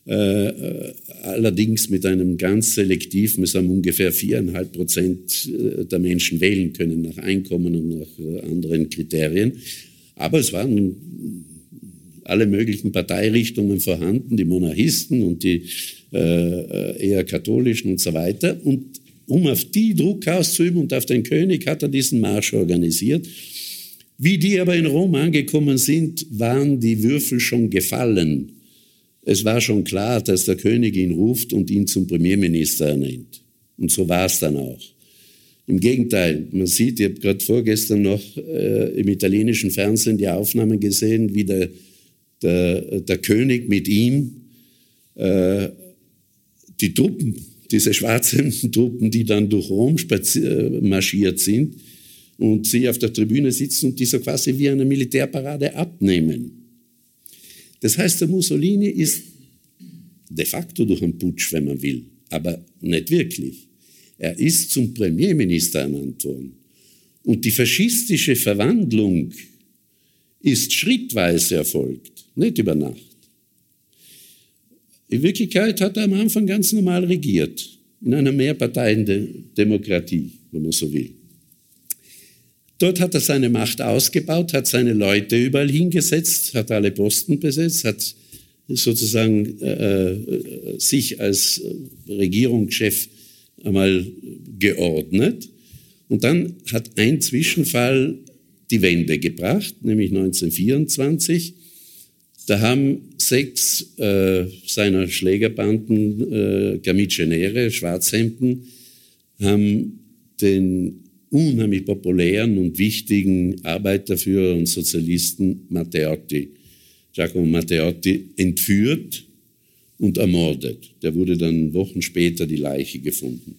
äh, äh, allerdings mit einem ganz selektiven, es haben ungefähr viereinhalb Prozent äh, der Menschen wählen können nach Einkommen und nach äh, anderen Kriterien. Aber es waren alle möglichen Parteirichtungen vorhanden, die Monarchisten und die äh, eher katholischen und so weiter. Und um auf die Druck auszuüben und auf den König hat er diesen Marsch organisiert. Wie die aber in Rom angekommen sind, waren die Würfel schon gefallen. Es war schon klar, dass der König ihn ruft und ihn zum Premierminister ernennt. Und so war es dann auch. Im Gegenteil, man sieht, ich habe gerade vorgestern noch äh, im italienischen Fernsehen die Aufnahmen gesehen, wie der, der, der König mit ihm äh, die Truppen, diese schwarzen Truppen, die dann durch Rom marschiert sind, und sie auf der Tribüne sitzen und die so quasi wie eine Militärparade abnehmen. Das heißt, der Mussolini ist de facto durch einen Putsch, wenn man will, aber nicht wirklich. Er ist zum Premierminister ernannt worden. Und die faschistische Verwandlung ist schrittweise erfolgt, nicht über Nacht. In Wirklichkeit hat er am Anfang ganz normal regiert, in einer Mehrparteiendemokratie, wenn man so will. Dort hat er seine Macht ausgebaut, hat seine Leute überall hingesetzt, hat alle Posten besetzt, hat sozusagen äh, sich als Regierungschef einmal geordnet. Und dann hat ein Zwischenfall die Wende gebracht, nämlich 1924. Da haben sechs äh, seiner Schlägerbanden, äh, Gamicenere, Schwarzhemden, haben den unheimlich populären und wichtigen Arbeiterführer und Sozialisten Matteotti, Giacomo Matteotti, entführt und ermordet. Der wurde dann Wochen später die Leiche gefunden.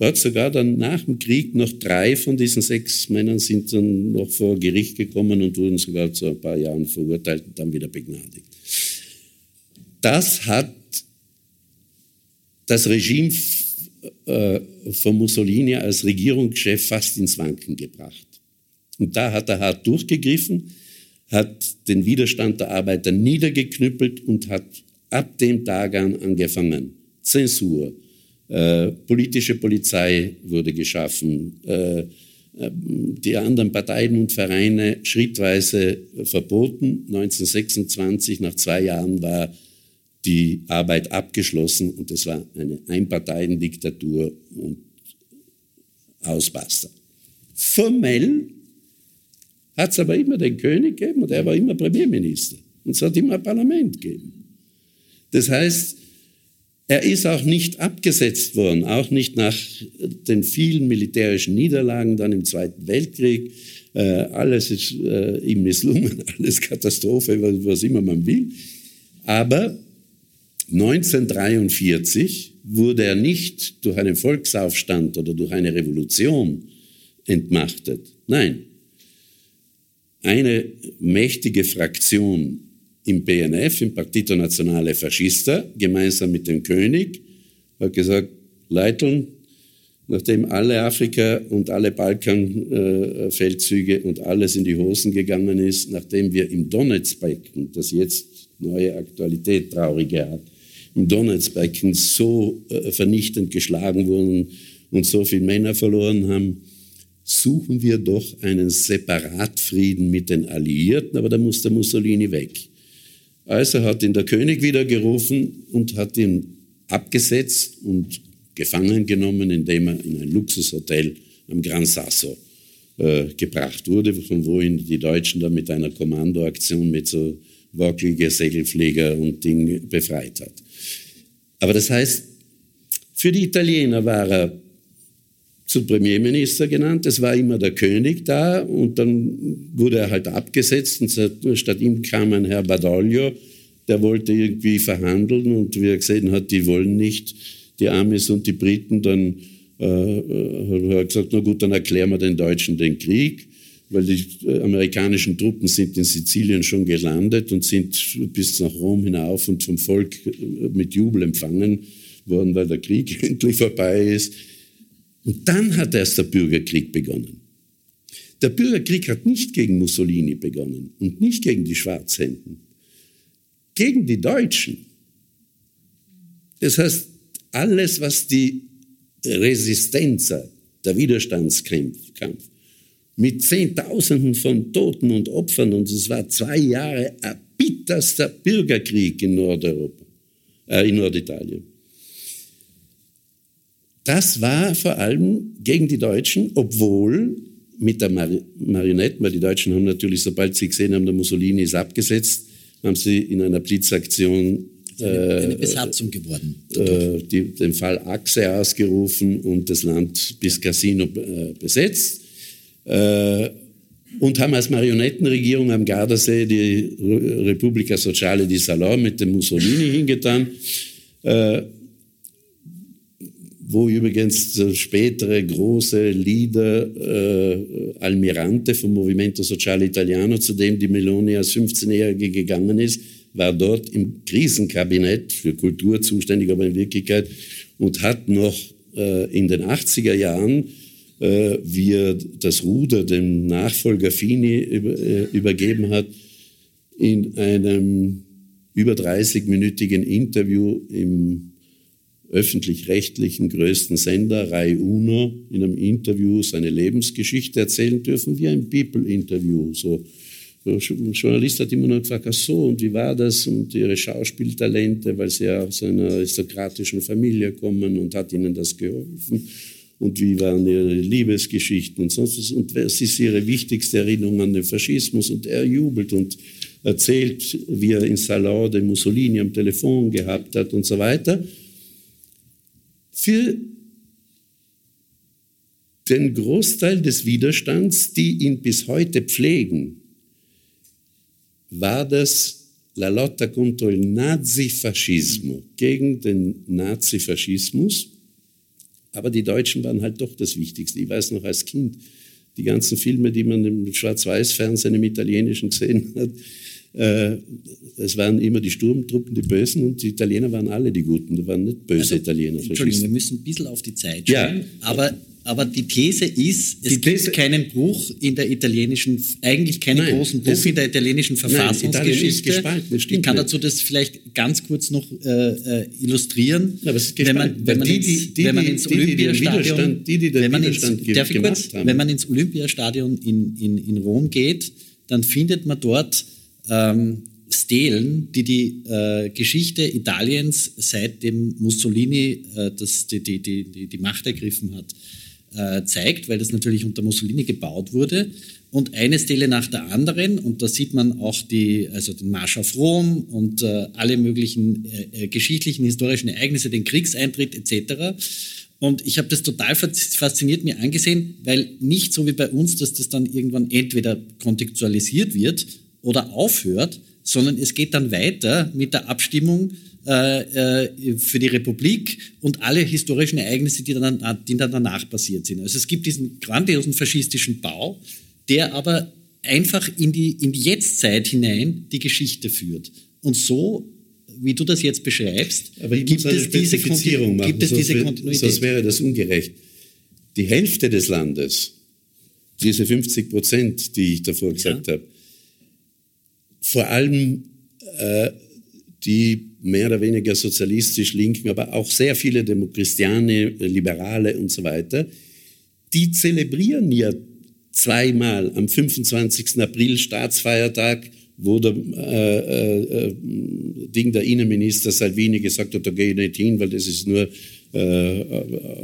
Hat sogar dann nach dem Krieg noch drei von diesen sechs Männern sind dann noch vor Gericht gekommen und wurden sogar zu ein paar Jahren verurteilt und dann wieder begnadigt. Das hat das Regime äh, von Mussolini als Regierungschef fast ins Wanken gebracht. Und da hat er hart durchgegriffen, hat den Widerstand der Arbeiter niedergeknüppelt und hat ab dem Tag an angefangen. Zensur, äh, politische Polizei wurde geschaffen, äh, äh, die anderen Parteien und Vereine schrittweise verboten. 1926, nach zwei Jahren, war die Arbeit abgeschlossen und es war eine Einparteiendiktatur und Ausbasta. Formell hat es aber immer den König gegeben und er war immer Premierminister. Und es hat immer ein Parlament gegeben. Das heißt, er ist auch nicht abgesetzt worden, auch nicht nach den vielen militärischen Niederlagen dann im Zweiten Weltkrieg. Äh, alles ist äh, ihm misslungen, alles Katastrophe, was, was immer man will. Aber 1943 wurde er nicht durch einen Volksaufstand oder durch eine Revolution entmachtet. Nein, eine mächtige Fraktion im PNF, im Partito Nazionale Fascista, gemeinsam mit dem König, hat gesagt, Leiteln, nachdem alle Afrika- und alle Balkanfeldzüge äh, und alles in die Hosen gegangen ist, nachdem wir im Donetsbecken, das jetzt neue Aktualität traurige hat, im Donetsbecken so äh, vernichtend geschlagen wurden und so viele Männer verloren haben, suchen wir doch einen Separatfrieden mit den Alliierten, aber da muss der Mussolini weg. Also hat ihn der König wieder gerufen und hat ihn abgesetzt und gefangen genommen, indem er in ein Luxushotel am Gran Sasso äh, gebracht wurde, von wo ihn die Deutschen dann mit einer Kommandoaktion mit so wackelige Segelflieger und Ding befreit hat. Aber das heißt, für die Italiener war er zum Premierminister genannt. Es war immer der König da und dann wurde er halt abgesetzt und statt ihm kam ein Herr Badoglio, der wollte irgendwie verhandeln und wie er gesehen hat, die wollen nicht, die Amis und die Briten, dann äh, hat er gesagt, na gut, dann erklären wir den Deutschen den Krieg, weil die äh, amerikanischen Truppen sind in Sizilien schon gelandet und sind bis nach Rom hinauf und vom Volk äh, mit Jubel empfangen worden, weil der Krieg endlich vorbei ist. Und dann hat erst der Bürgerkrieg begonnen. Der Bürgerkrieg hat nicht gegen Mussolini begonnen und nicht gegen die Schwarzhänden, gegen die Deutschen. Das heißt, alles, was die Resistenz, der Widerstandskampf, mit Zehntausenden von Toten und Opfern, und es war zwei Jahre erbitterster Bürgerkrieg in Nordeuropa, äh, in Norditalien. Das war vor allem gegen die Deutschen, obwohl mit der Mar Marionette, weil die Deutschen haben natürlich, sobald sie gesehen haben, der Mussolini ist abgesetzt, haben sie in einer Blitzaktion äh, eine Besatzung geworden. Äh, die, den Fall Achse ausgerufen und das Land bis Casino äh, besetzt. Äh, und haben als Marionettenregierung am Gardasee die Repubblica Sociale di Salò mit dem Mussolini hingetan. Äh, wo übrigens der spätere große Leader äh, Almirante vom Movimento Sociale Italiano, zu dem die Meloni als 15-Jährige gegangen ist, war dort im Krisenkabinett für Kultur zuständig, aber in Wirklichkeit und hat noch äh, in den 80er Jahren, äh, wie er das Ruder dem Nachfolger Fini über, äh, übergeben hat, in einem über 30-minütigen Interview im öffentlich-rechtlichen größten Sender, Rai Uno, in einem Interview seine Lebensgeschichte erzählen dürfen, wie ein People-Interview. So ein Journalist hat immer noch gefragt, ach so, und wie war das? Und ihre Schauspieltalente, weil sie ja aus einer aristokratischen Familie kommen und hat ihnen das geholfen. Und wie waren ihre Liebesgeschichten und sonst was. Und was ist ihre wichtigste Erinnerung an den Faschismus? Und er jubelt und erzählt, wie er in Salon den Mussolini am Telefon gehabt hat und so weiter. Für den Großteil des Widerstands, die ihn bis heute pflegen, war das La lotta contro il Nazifascismo, gegen den Nazifaschismus. Aber die Deutschen waren halt doch das Wichtigste. Ich weiß noch als Kind, die ganzen Filme, die man im Schwarz-Weiß-Fernsehen im Italienischen gesehen hat, es waren immer die Sturmtruppen die Bösen und die Italiener waren alle die Guten. Die waren nicht böse also, Italiener. Entschuldigung, wir müssen ein bisschen auf die Zeit schauen. Ja. Aber aber die These ist, es die gibt These, keinen Bruch in der italienischen, eigentlich keinen nein, großen Bruch in der italienischen Verfassungsgeschichte. Nein, ich kann dazu das vielleicht ganz kurz noch äh, äh illustrieren. Ja, wenn man, wenn man, ins, wenn man ins Olympiastadion, wenn man ins, darf ich kurz, wenn man ins Olympiastadion in, in, in Rom geht, dann findet man dort ähm, Stelen, die die äh, Geschichte Italiens seit dem Mussolini äh, das, die, die, die, die Macht ergriffen hat, äh, zeigt, weil das natürlich unter Mussolini gebaut wurde. Und eine Stelle nach der anderen, und da sieht man auch die, also den Marsch auf Rom und äh, alle möglichen äh, äh geschichtlichen, historischen Ereignisse, den Kriegseintritt etc. Und ich habe das total fasziniert mir angesehen, weil nicht so wie bei uns, dass das dann irgendwann entweder kontextualisiert wird oder aufhört, sondern es geht dann weiter mit der Abstimmung äh, äh, für die Republik und alle historischen Ereignisse, die dann, die dann danach passiert sind. Also es gibt diesen grandiosen faschistischen Bau, der aber einfach in die, in die Jetztzeit hinein die Geschichte führt. Und so, wie du das jetzt beschreibst, gibt es, diese machen, gibt es diese Kontinuität. Sonst wäre das ungerecht. Die Hälfte des Landes, diese 50 Prozent, die ich davor gesagt ja. habe, vor allem äh, die mehr oder weniger sozialistisch linken, aber auch sehr viele Demochristiane, Liberale und so weiter, die zelebrieren ja zweimal am 25. April Staatsfeiertag, wo der äh, äh, äh, Ding der Innenminister Salvini gesagt hat, da gehe ich nicht hin, weil das ist nur äh,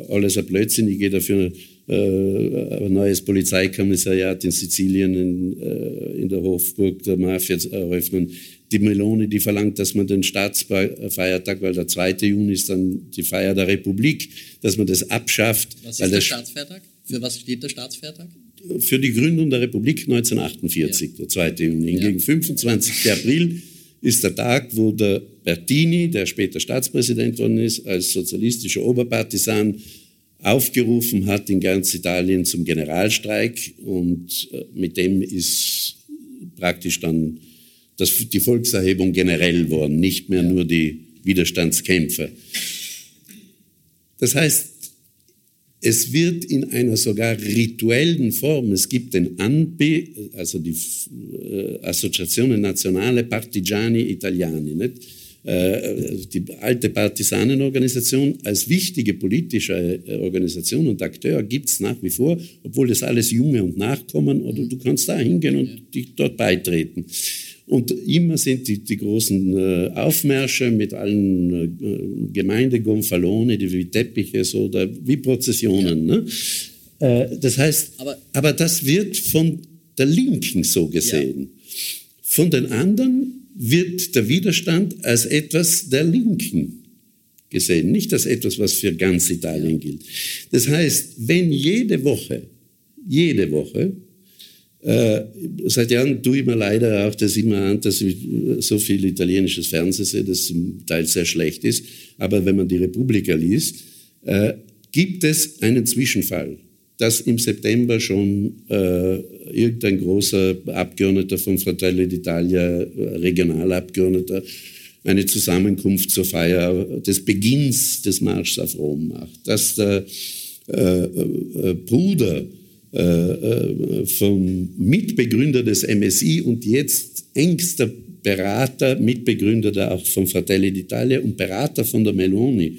alles ein Blödsinn, ich gehe dafür äh, ein neues Polizeikommissariat in Sizilien in, äh, in der Hofburg der Mafia eröffnen die Melone, die verlangt, dass man den Staatsfeiertag, weil der 2. Juni ist dann die Feier der Republik, dass man das abschafft. Was ist der Staatsfeiertag? Für was steht der Staatsfeiertag? Für die Gründung der Republik 1948, ja. der 2. Juni. Hingegen ja. 25. April ist der Tag, wo der Bertini, der später Staatspräsident worden ist, als sozialistischer Oberpartisan aufgerufen hat in ganz Italien zum Generalstreik und äh, mit dem ist praktisch dann das, die Volkserhebung generell worden, nicht mehr ja. nur die Widerstandskämpfer. Das heißt, es wird in einer sogar rituellen Form, es gibt den ANPI, also die äh, Associazione Nazionale Partigiani Italiani, nicht? Äh, die alte Partisanenorganisation als wichtige politische äh, Organisation und Akteur gibt es nach wie vor, obwohl das alles Junge und Nachkommen, oder du kannst da hingehen und dich dort beitreten. Und immer sind die, die großen äh, Aufmärsche mit allen Gemeindegonfalone, die wie Teppiche so, oder wie Prozessionen. Ne? Das heißt, aber, aber, das wird von der Linken so gesehen. Ja. Von den anderen wird der Widerstand als etwas der Linken gesehen, nicht als etwas, was für ganz Italien gilt. Das heißt, wenn jede Woche, jede Woche äh, seit Jahren tue ich mir leider auch das immer an, dass ich so viel italienisches Fernsehen sehe, das zum Teil sehr schlecht ist. Aber wenn man die Republika liest, äh, gibt es einen Zwischenfall, dass im September schon äh, irgendein großer Abgeordneter von Fratelli d'Italia, äh, Regionalabgeordneter, eine Zusammenkunft zur Feier des Beginns des Marschs auf Rom macht. Dass der äh, äh, Bruder äh, äh, vom Mitbegründer des MSI und jetzt engster Berater, Mitbegründer der auch von Fratelli d'Italia und Berater von der Meloni,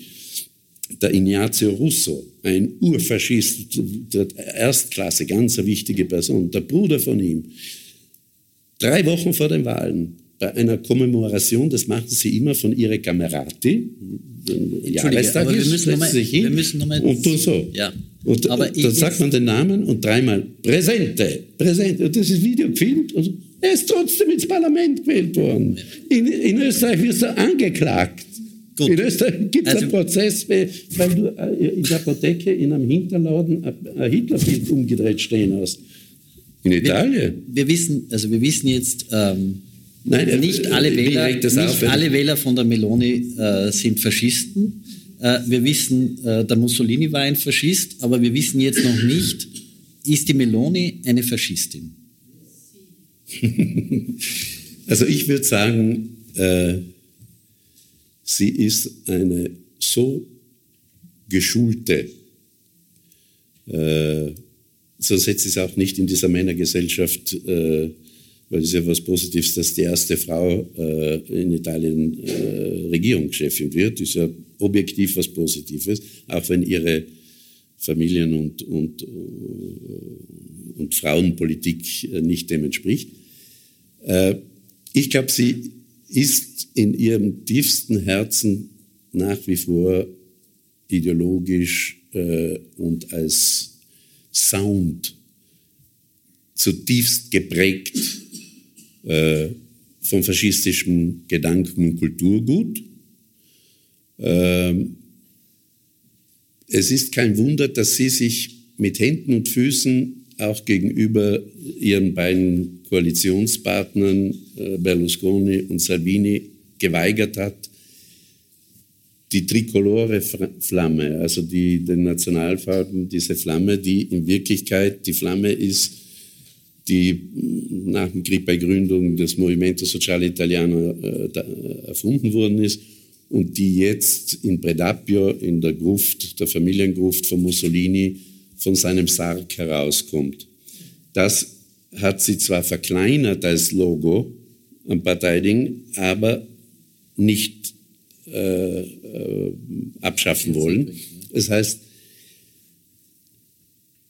der Ignazio Russo, ein Urfaschist, der Erstklasse, ganz eine wichtige Person, der Bruder von ihm, drei Wochen vor den Wahlen bei einer Kommemoration, das machten sie immer von ihre Camerati, Jahrestag aber wir müssen nochmal, wir müssen nochmal und tun so. Ja. Und, aber und dann sagt man den Namen und dreimal Präsente, Präsente. Und das ist Video gefilmt und er ist trotzdem ins Parlament gewählt worden. In, in Österreich wird er angeklagt. Gut. In Österreich gibt es also, einen Prozess, weil du äh, in der Apotheke in einem Hinterladen ein Hitlerbild umgedreht stehen hast. In Italien. Wir, wir, wissen, also wir wissen jetzt, ähm, Nein, äh, nicht, alle Wähler, nicht alle Wähler von der Meloni äh, sind Faschisten. Äh, wir wissen, äh, der Mussolini war ein Faschist, aber wir wissen jetzt noch nicht, ist die Meloni eine Faschistin? also ich würde sagen, äh, sie ist eine so geschulte, äh, so setzt es auch nicht in dieser Männergesellschaft, äh, weil es ja was Positives, dass die erste Frau äh, in Italien äh, Regierungschefin wird, ist ja objektiv was Positives, auch wenn ihre Familien- und, und, und Frauenpolitik äh, nicht dem entspricht. Äh, ich glaube, sie ist in ihrem tiefsten Herzen nach wie vor ideologisch und als Sound zutiefst geprägt vom faschistischen Gedanken- und Kulturgut. Ähm, es ist kein Wunder, dass sie sich mit Händen und Füßen auch gegenüber ihren beiden Koalitionspartnern äh, Berlusconi und Salvini geweigert hat, die trikolore Flamme, also die, den Nationalfarben, diese Flamme, die in Wirklichkeit die Flamme ist, die nach dem Krieg bei Gründung des Movimento Sociale Italiano äh, erfunden worden ist und die jetzt in Predapio, in der Gruft, der Familiengruft von Mussolini, von seinem Sarg herauskommt. Das hat sie zwar verkleinert als Logo am Parteiding, aber nicht äh, äh, abschaffen wollen. Das heißt,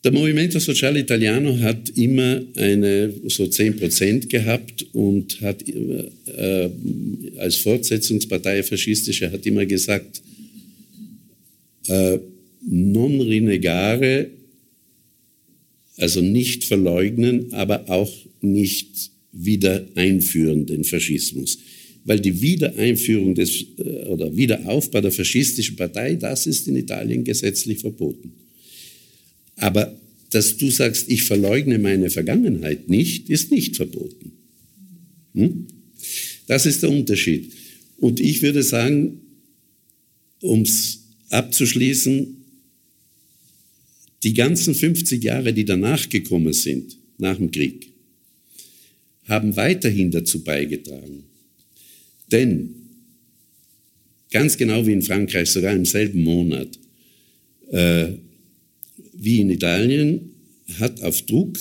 der Movimento Sociale Italiano hat immer eine so 10 Prozent gehabt und hat äh, als Fortsetzungspartei faschistische hat immer gesagt, äh, non renegare, also nicht verleugnen, aber auch nicht wieder einführen den Faschismus. Weil die Wiedereinführung des äh, oder Wiederaufbau der faschistischen Partei, das ist in Italien gesetzlich verboten. Aber dass du sagst, ich verleugne meine Vergangenheit nicht, ist nicht verboten. Hm? Das ist der Unterschied. Und ich würde sagen, um es abzuschließen, die ganzen 50 Jahre, die danach gekommen sind, nach dem Krieg, haben weiterhin dazu beigetragen. Denn ganz genau wie in Frankreich, sogar im selben Monat, äh, wie in Italien hat auf Druck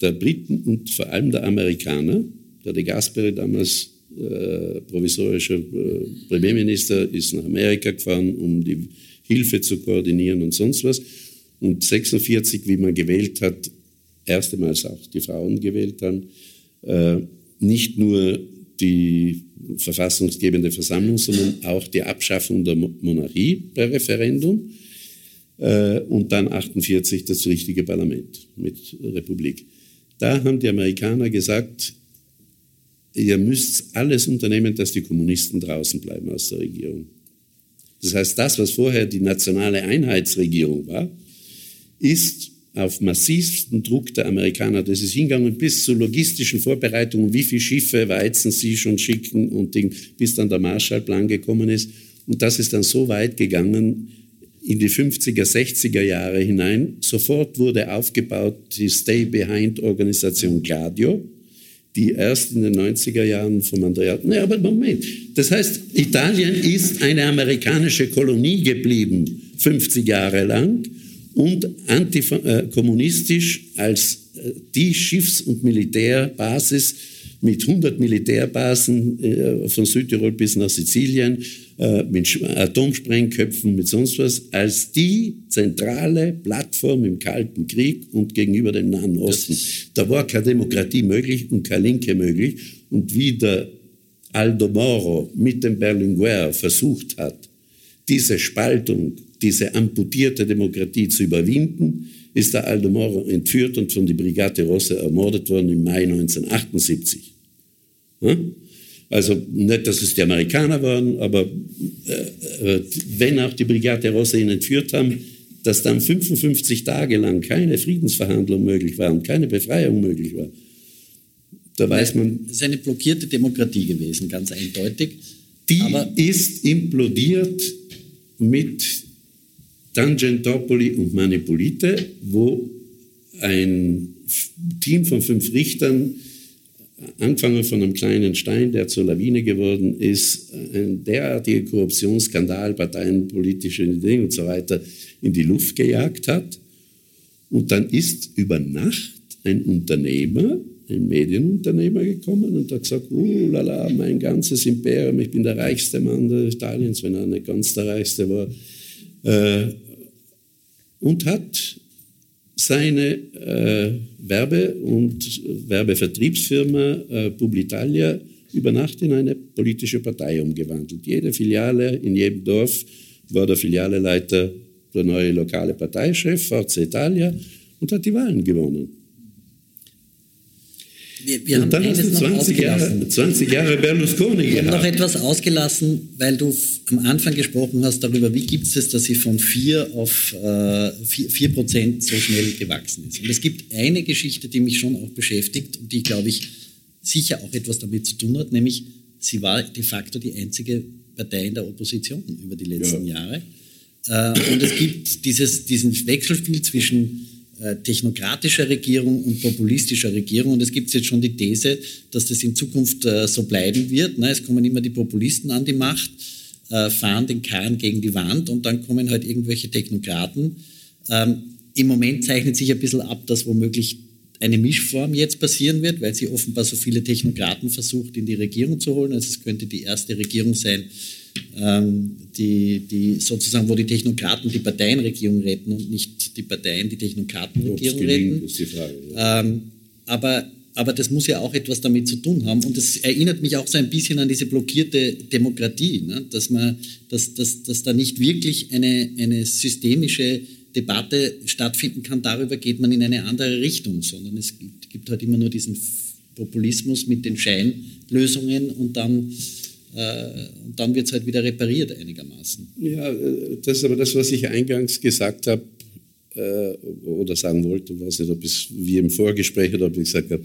der Briten und vor allem der Amerikaner, der de Gasperi damals äh, provisorischer äh, Premierminister, ist nach Amerika gefahren, um die Hilfe zu koordinieren und sonst was. Und 46, wie man gewählt hat, erstmals auch die Frauen gewählt haben, äh, nicht nur die verfassungsgebende Versammlung, sondern auch die Abschaffung der Monarchie per Referendum äh, und dann 48 das richtige Parlament mit Republik. Da haben die Amerikaner gesagt, ihr müsst alles unternehmen, dass die Kommunisten draußen bleiben aus der Regierung. Das heißt, das, was vorher die nationale Einheitsregierung war, ist auf massivsten Druck der Amerikaner, das ist hingegangen bis zu logistischen Vorbereitungen, wie viele Schiffe Weizen sie schon schicken und Ding, bis dann der Marshallplan gekommen ist. Und das ist dann so weit gegangen, in die 50er, 60er Jahre hinein. Sofort wurde aufgebaut die Stay-Behind-Organisation Gladio, die erst in den 90er Jahren vom Andrea... Nee, aber Moment. Das heißt, Italien ist eine amerikanische Kolonie geblieben, 50 Jahre lang, und antikommunistisch als äh, die Schiffs- und Militärbasis mit 100 Militärbasen äh, von Südtirol bis nach Sizilien, äh, mit Atomsprengköpfen, mit sonst was, als die zentrale Plattform im Kalten Krieg und gegenüber dem Nahen Osten. Da war keine Demokratie möglich und keine Linke möglich. Und wie der Aldo Moro mit dem Berlinguer versucht hat, diese Spaltung, diese amputierte Demokratie zu überwinden, ist der Aldo Moro entführt und von der Brigate Rosse ermordet worden im Mai 1978. Also nicht, dass es die Amerikaner waren, aber äh, äh, wenn auch die Brigate Rosse ihn entführt haben, dass dann 55 Tage lang keine Friedensverhandlung möglich war und keine Befreiung möglich war. Da weiß man. Es ist eine blockierte Demokratie gewesen, ganz eindeutig. Die aber ist implodiert mit Tangentopoli und Manipulite, wo ein Team von fünf Richtern, angefangen von einem kleinen Stein, der zur Lawine geworden ist, ein derartiger Korruptionsskandal, parteienpolitische Dinge und so weiter in die Luft gejagt hat. Und dann ist über Nacht ein Unternehmer, ein Medienunternehmer gekommen und hat gesagt, oh lala, mein ganzes Imperium, ich bin der reichste Mann Italiens, wenn er nicht ganz der reichste war, äh, und hat seine äh, Werbe- und Werbevertriebsfirma äh, Publitalia über Nacht in eine politische Partei umgewandelt. Jede Filiale in jedem Dorf war der Filialeleiter der neue lokale Parteichef, Forza Italia, und hat die Wahlen gewonnen. Wir, wir und dann hast du 20 Jahre, 20 Jahre Berlusconi Wir gehabt. noch etwas ausgelassen, weil du am Anfang gesprochen hast darüber, wie gibt es, dass sie von 4 auf äh, 4, 4 Prozent so schnell gewachsen ist. Und es gibt eine Geschichte, die mich schon auch beschäftigt und die, glaube ich, sicher auch etwas damit zu tun hat, nämlich sie war de facto die einzige Partei in der Opposition über die letzten ja. Jahre. Äh, und es gibt dieses, diesen Wechselspiel zwischen technokratischer Regierung und populistischer Regierung. Und es gibt jetzt schon die These, dass das in Zukunft äh, so bleiben wird. Ne? Es kommen immer die Populisten an die Macht, äh, fahren den Kahn gegen die Wand und dann kommen halt irgendwelche Technokraten. Ähm, Im Moment zeichnet sich ein bisschen ab, dass womöglich eine Mischform jetzt passieren wird, weil sie offenbar so viele Technokraten versucht, in die Regierung zu holen. Also es könnte die erste Regierung sein, ähm, die, die sozusagen, wo die Technokraten die Parteienregierung retten und nicht die Parteien die Technokratenregierung retten. Ist die Frage, ja. ähm, aber, aber das muss ja auch etwas damit zu tun haben. Und das erinnert mich auch so ein bisschen an diese blockierte Demokratie, ne? dass, man, dass, dass, dass da nicht wirklich eine, eine systemische Debatte stattfinden kann, darüber geht man in eine andere Richtung, sondern es gibt, gibt halt immer nur diesen Populismus mit den Scheinlösungen und dann äh, und dann wird es halt wieder repariert einigermaßen. Ja, äh, das ist aber das, was ich eingangs gesagt habe äh, oder sagen wollte, ich weiß nicht, ob es wie im Vorgespräch oder ob ich gesagt habe.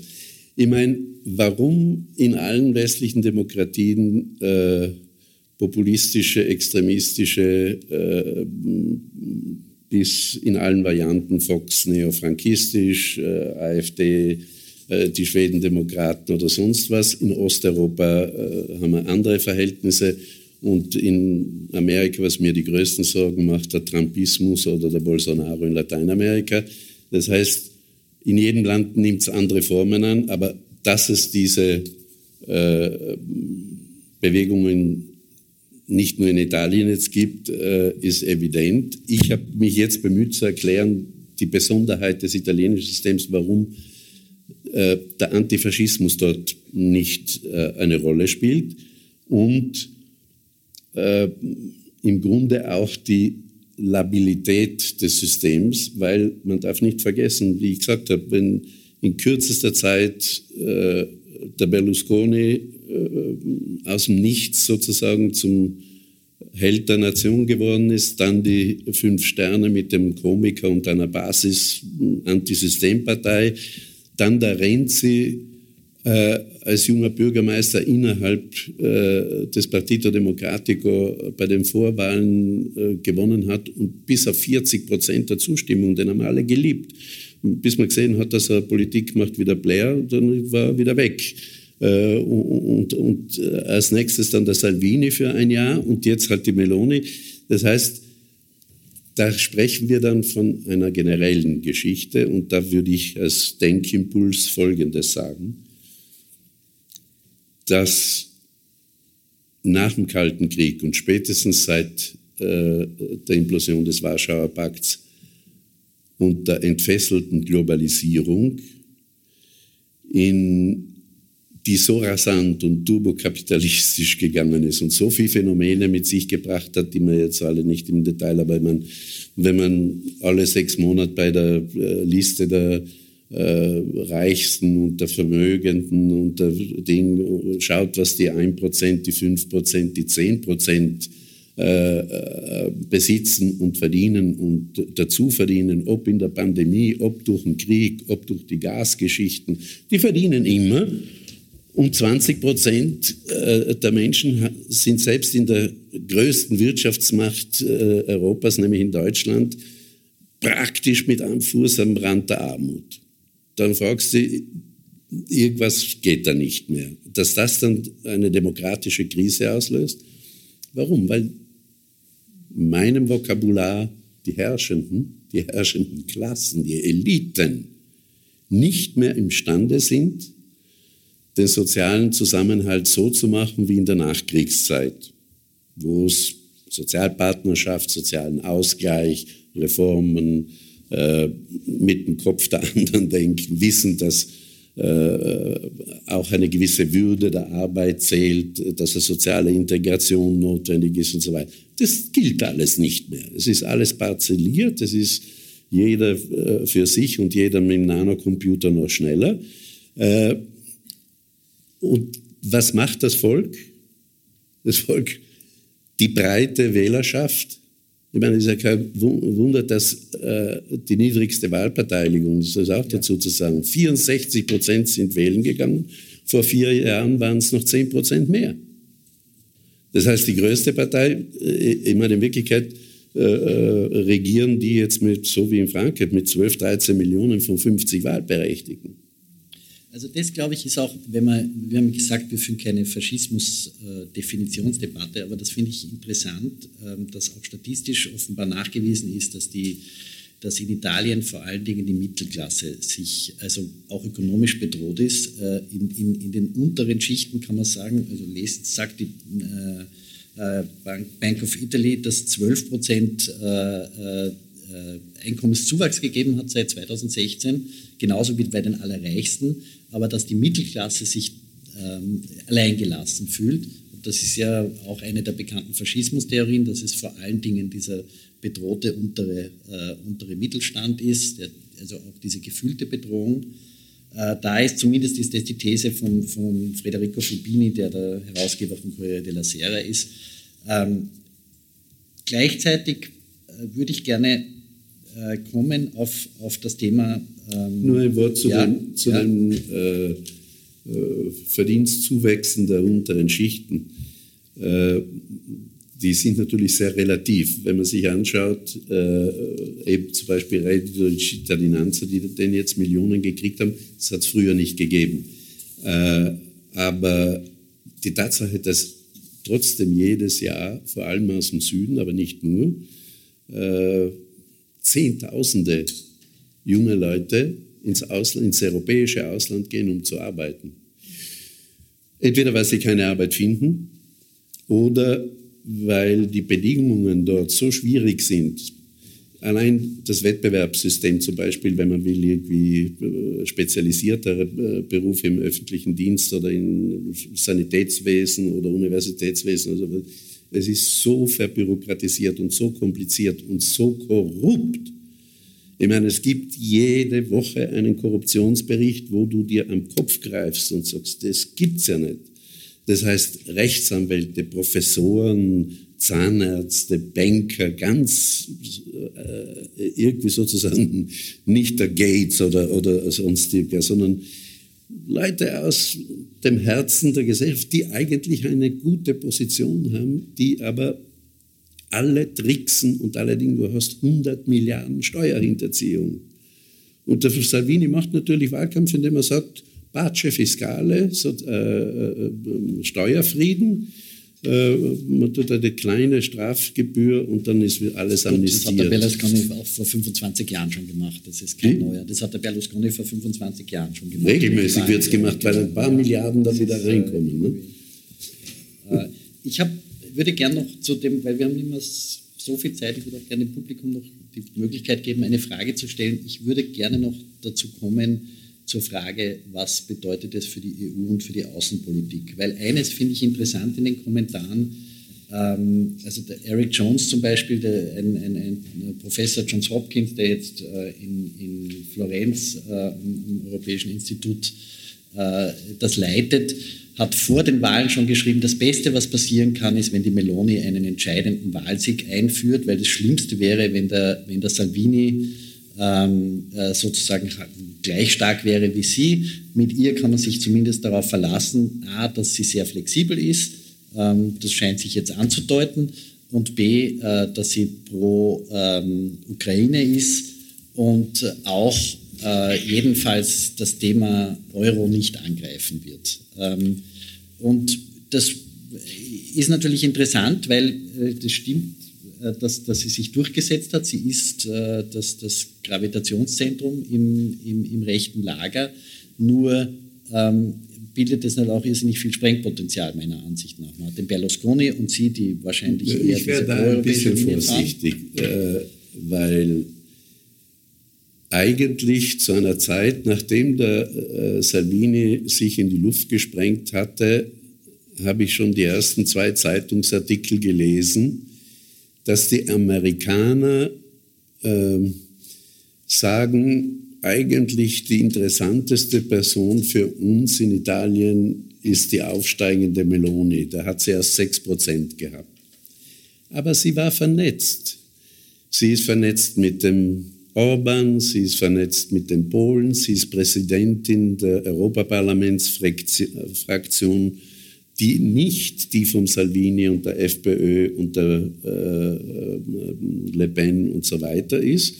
Ich meine, warum in allen westlichen Demokratien äh, populistische, extremistische, äh, bis in allen Varianten Fox neofrankistisch, äh, AfD, äh, die Schwedendemokraten oder sonst was. In Osteuropa äh, haben wir andere Verhältnisse. Und in Amerika, was mir die größten Sorgen macht, der Trumpismus oder der Bolsonaro in Lateinamerika. Das heißt, in jedem Land nimmt es andere Formen an, aber dass es diese äh, Bewegungen nicht nur in Italien jetzt gibt, äh, ist evident. Ich habe mich jetzt bemüht zu erklären, die Besonderheit des italienischen Systems, warum äh, der Antifaschismus dort nicht äh, eine Rolle spielt und äh, im Grunde auch die Labilität des Systems, weil man darf nicht vergessen, wie ich gesagt habe, wenn in kürzester Zeit äh, der Berlusconi äh, aus dem Nichts sozusagen zum Held der Nation geworden ist, dann die Fünf Sterne mit dem Komiker und einer Basis-Antisystempartei, dann der Renzi äh, als junger Bürgermeister innerhalb äh, des Partito Democratico bei den Vorwahlen äh, gewonnen hat und bis auf 40 Prozent der Zustimmung, den haben alle geliebt. Und bis man gesehen hat, dass er Politik macht wie der Blair, dann war er wieder weg. Äh, und, und, und äh, als nächstes dann der Salvini für ein Jahr und jetzt halt die Meloni. Das heißt, da sprechen wir dann von einer generellen Geschichte und da würde ich als Denkimpuls Folgendes sagen. Dass nach dem Kalten Krieg und spätestens seit äh, der Implosion des Warschauer Pakts und der entfesselten Globalisierung in die so rasant und turbokapitalistisch gegangen ist und so viele Phänomene mit sich gebracht hat, die wir jetzt alle nicht im Detail, aber man, wenn man alle sechs Monate bei der äh, Liste der äh, Reichsten und der Vermögenden und der Ding schaut, was die 1%, die 5%, die 10% äh, äh, besitzen und verdienen und dazu verdienen, ob in der Pandemie, ob durch den Krieg, ob durch die Gasgeschichten, die verdienen immer. Und 20 Prozent äh, der Menschen sind selbst in der größten Wirtschaftsmacht äh, Europas, nämlich in Deutschland, praktisch mit einem Fuß am Rand der Armut. Dann fragst du, irgendwas geht da nicht mehr. Dass das dann eine demokratische Krise auslöst? Warum? Weil in meinem Vokabular die Herrschenden, die herrschenden Klassen, die Eliten nicht mehr imstande sind, den sozialen Zusammenhalt so zu machen wie in der Nachkriegszeit, wo es Sozialpartnerschaft, sozialen Ausgleich, Reformen äh, mit dem Kopf der anderen denken, wissen, dass äh, auch eine gewisse Würde der Arbeit zählt, dass eine soziale Integration notwendig ist und so weiter. Das gilt alles nicht mehr. Es ist alles parzelliert, es ist jeder äh, für sich und jeder mit dem Nanocomputer noch schneller. Und was macht das Volk? Das Volk, die breite Wählerschaft. Ich meine, es ist ja kein Wunder, dass äh, die niedrigste Wahlbeteiligung, das ist auch dazu zu sagen, 64 Prozent sind wählen gegangen. Vor vier Jahren waren es noch 10 Prozent mehr. Das heißt, die größte Partei, äh, ich meine, in Wirklichkeit äh, äh, regieren die jetzt mit, so wie in Frankreich, mit 12, 13 Millionen von 50 Wahlberechtigten. Also das, glaube ich, ist auch, wenn man, wir haben gesagt, wir führen keine Faschismus-Definitionsdebatte, aber das finde ich interessant, ähm, dass auch statistisch offenbar nachgewiesen ist, dass die dass in Italien vor allen Dingen die Mittelklasse sich also auch ökonomisch bedroht ist. Äh, in, in, in den unteren Schichten kann man sagen, also lest, sagt die äh, äh Bank, of Italy, dass 12 Prozent Einkommenszuwachs gegeben hat seit 2016, genauso wie bei den Allerreichsten aber dass die Mittelklasse sich ähm, alleingelassen fühlt. Und das ist ja auch eine der bekannten Faschismustheorien, dass es vor allen Dingen dieser bedrohte untere, äh, untere Mittelstand ist, der, also auch diese gefühlte Bedrohung. Äh, da ist zumindest ist das die These von, von Federico Fubini, der der Herausgeber von Corriere della Sera ist. Ähm, gleichzeitig äh, würde ich gerne äh, kommen auf, auf das Thema. Ähm, Nur ein Wort zu ja, den, zu ja. den äh, äh, Verdienstzuwächsen der unteren Schichten. Äh, die sind natürlich sehr relativ. Wenn man sich anschaut, äh, eben zum Beispiel Reddito die Cittadinanza, die den jetzt Millionen gekriegt haben, das hat es früher nicht gegeben. Äh, aber die Tatsache, dass trotzdem jedes Jahr, vor allem aus dem Süden, aber nicht nur, äh, Zehntausende junge Leute ins, Ausland, ins europäische Ausland gehen, um zu arbeiten. Entweder weil sie keine Arbeit finden oder weil die Bedingungen dort so schwierig sind. Allein das Wettbewerbssystem zum Beispiel, wenn man will, irgendwie äh, spezialisiertere äh, Berufe im öffentlichen Dienst oder im Sanitätswesen oder Universitätswesen, also es ist so verbürokratisiert und so kompliziert und so korrupt. Ich meine, es gibt jede Woche einen Korruptionsbericht, wo du dir am Kopf greifst und sagst, das gibt's ja nicht. Das heißt, Rechtsanwälte, Professoren, Zahnärzte, Banker, ganz äh, irgendwie sozusagen nicht der Gates oder, oder sonstiger, sondern Leute aus dem Herzen der Gesellschaft, die eigentlich eine gute Position haben, die aber alle tricksen und alle Dinge, du hast 100 Milliarden Steuerhinterziehung. Und der Salvini macht natürlich Wahlkampf, indem er sagt, Pace Fiscale, so, äh, äh, Steuerfrieden, äh, man tut eine kleine Strafgebühr und dann ist alles amnestiert. Das hat der Berlusconi auch vor 25 Jahren schon gemacht. Das ist kein hm? neuer. Das hat der Berlusconi vor 25 Jahren schon gemacht. Regelmäßig wird es gemacht, weil ein paar Milliarden da wieder reinkommen. Ne? Äh, ich hab, würde gerne noch zu dem, weil wir haben immer so viel Zeit, ich würde auch gerne dem Publikum noch die Möglichkeit geben, eine Frage zu stellen. Ich würde gerne noch dazu kommen, zur Frage, was bedeutet es für die EU und für die Außenpolitik. Weil eines finde ich interessant in den Kommentaren, ähm, also Eric Jones zum Beispiel, der, ein, ein, ein, Professor Johns Hopkins, der jetzt äh, in, in, Florenz äh, im Europäischen Institut äh, das leitet, hat vor den Wahlen schon geschrieben, das Beste, was passieren kann, ist, wenn die Meloni einen entscheidenden Wahlsieg einführt, weil das Schlimmste wäre, wenn der, wenn der Salvini ähm, äh, sozusagen gleich stark wäre wie sie. Mit ihr kann man sich zumindest darauf verlassen, a, dass sie sehr flexibel ist, ähm, das scheint sich jetzt anzudeuten, und b, äh, dass sie pro ähm, Ukraine ist und auch äh, jedenfalls das Thema Euro nicht angreifen wird. Ähm, und das ist natürlich interessant, weil äh, das stimmt, dass, dass sie sich durchgesetzt hat. Sie ist äh, das, das Gravitationszentrum im, im, im rechten Lager. Nur ähm, bildet es halt auch irrsinnig viel Sprengpotenzial, meiner Ansicht nach. Man hat den Berlusconi und sie, die wahrscheinlich eher Ich wäre da ein bisschen vorsichtig, äh, weil eigentlich zu einer Zeit, nachdem der äh, Salvini sich in die Luft gesprengt hatte, habe ich schon die ersten zwei Zeitungsartikel gelesen, dass die Amerikaner äh, sagen, eigentlich die interessanteste Person für uns in Italien ist die aufsteigende Meloni. Da hat sie erst 6% gehabt. Aber sie war vernetzt. Sie ist vernetzt mit dem Orban, sie ist vernetzt mit den Polen, sie ist Präsidentin der Europaparlamentsfraktion die nicht die vom Salvini und der FPÖ und der äh, Le Pen und so weiter ist,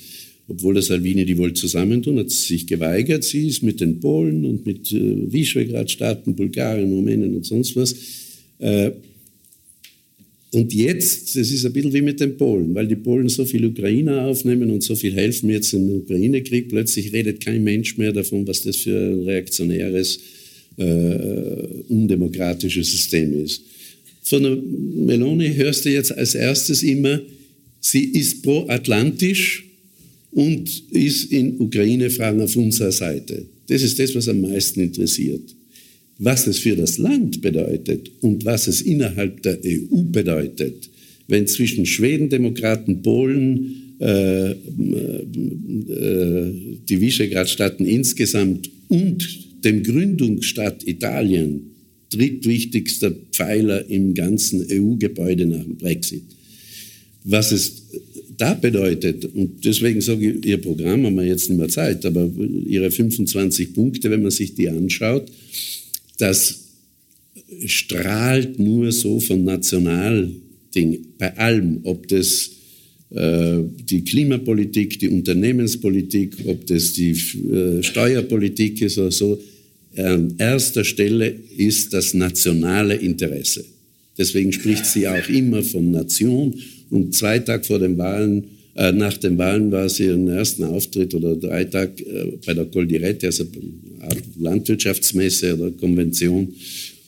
obwohl der Salvini die wohl zusammentun, hat sie sich geweigert. Sie ist mit den Polen und mit äh, Visegrad-Staaten, Bulgarien, Rumänien und sonst was. Äh, und jetzt, das ist ein bisschen wie mit den Polen, weil die Polen so viele Ukrainer aufnehmen und so viel helfen jetzt im Ukraine-Krieg, plötzlich redet kein Mensch mehr davon, was das für ein reaktionäres äh, undemokratisches System ist. Von der Meloni hörst du jetzt als erstes immer, sie ist pro-atlantisch und ist in Ukraine-Fragen auf unserer Seite. Das ist das, was am meisten interessiert. Was es für das Land bedeutet und was es innerhalb der EU bedeutet, wenn zwischen Schweden-Demokraten, Polen, äh, äh, die Visegrad-Staaten insgesamt und dem Gründungsstadt Italien, drittwichtigster Pfeiler im ganzen EU-Gebäude nach dem Brexit. Was es da bedeutet, und deswegen sage ich, Ihr Programm haben wir jetzt nicht mehr Zeit, aber Ihre 25 Punkte, wenn man sich die anschaut, das strahlt nur so von Nationalding, bei allem, ob das äh, die Klimapolitik, die Unternehmenspolitik, ob das die äh, Steuerpolitik ist oder so, an erster Stelle ist das nationale Interesse. Deswegen spricht sie auch immer von Nation. Und zwei Tage vor den Wahlen, äh, nach den Wahlen war sie ihren ersten Auftritt oder drei Tage äh, bei der Coldirette, also Landwirtschaftsmesse oder Konvention.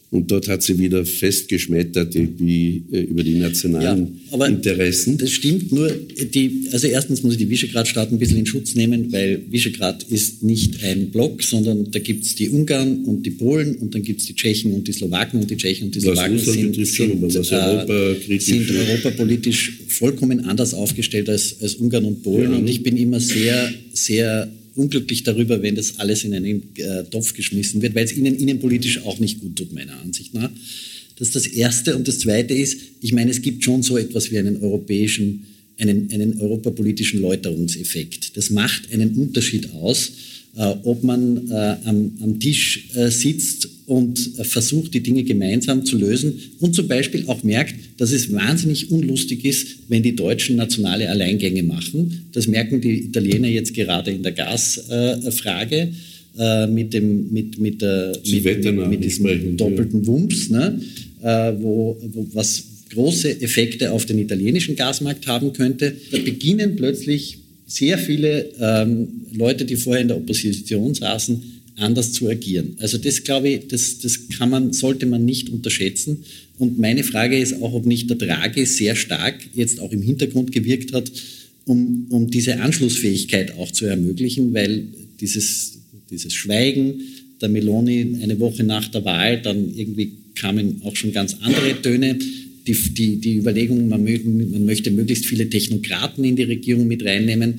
Und dort hat sie wieder festgeschmettert wie, äh, über die nationalen ja, Interessen. Das stimmt nur, die, also erstens muss ich die Visegrad-Staaten ein bisschen in Schutz nehmen, weil Visegrad ist nicht ein Block, sondern da gibt es die Ungarn und die Polen und dann gibt es die Tschechen und die Slowaken und die Tschechen und die Slowaken sind, sind, schon, Europa äh, sind europapolitisch vollkommen anders aufgestellt als, als Ungarn und Polen. Ja. Und ich bin immer sehr, sehr unglücklich darüber, wenn das alles in einen äh, Topf geschmissen wird, weil es ihnen innenpolitisch auch nicht gut tut, meiner Ansicht nach. Das ist das Erste. Und das Zweite ist, ich meine, es gibt schon so etwas wie einen europäischen, einen, einen europapolitischen Läuterungseffekt. Das macht einen Unterschied aus ob man äh, am, am, Tisch äh, sitzt und versucht, die Dinge gemeinsam zu lösen und zum Beispiel auch merkt, dass es wahnsinnig unlustig ist, wenn die Deutschen nationale Alleingänge machen. Das merken die Italiener jetzt gerade in der Gasfrage. äh, mit, dem, mit, mit, der, mit, mit, mit diesem doppelten Wumms, ne? äh, wo, wo, was große Effekte auf den italienischen Gasmarkt haben könnte. Da beginnen plötzlich sehr viele ähm, Leute, die vorher in der Opposition saßen, anders zu agieren. Also das glaube ich, das, das kann man, sollte man nicht unterschätzen. Und meine Frage ist auch, ob nicht der Draghi sehr stark jetzt auch im Hintergrund gewirkt hat, um, um diese Anschlussfähigkeit auch zu ermöglichen, weil dieses, dieses Schweigen der Meloni eine Woche nach der Wahl, dann irgendwie kamen auch schon ganz andere Töne. Die, die, die Überlegung, man, mögen, man möchte möglichst viele Technokraten in die Regierung mit reinnehmen,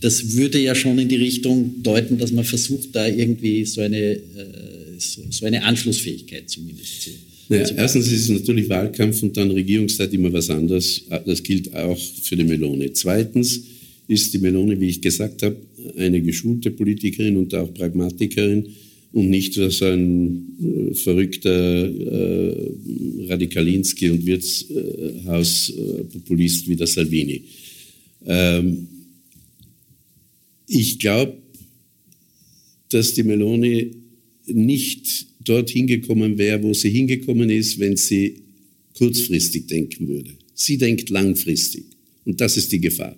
das würde ja schon in die Richtung deuten, dass man versucht, da irgendwie so eine, äh, so eine Anschlussfähigkeit zumindest zu. Naja, erstens ist es natürlich Wahlkampf und dann Regierungszeit immer was anderes. Das gilt auch für die Melone. Zweitens ist die Melone, wie ich gesagt habe, eine geschulte Politikerin und auch Pragmatikerin und nicht so ein äh, verrückter äh, Radikalinski und Wirtshauspopulist wie der Salvini. Ähm, ich glaube, dass die Meloni nicht dorthin gekommen wäre, wo sie hingekommen ist, wenn sie kurzfristig denken würde. Sie denkt langfristig. Und das ist die Gefahr.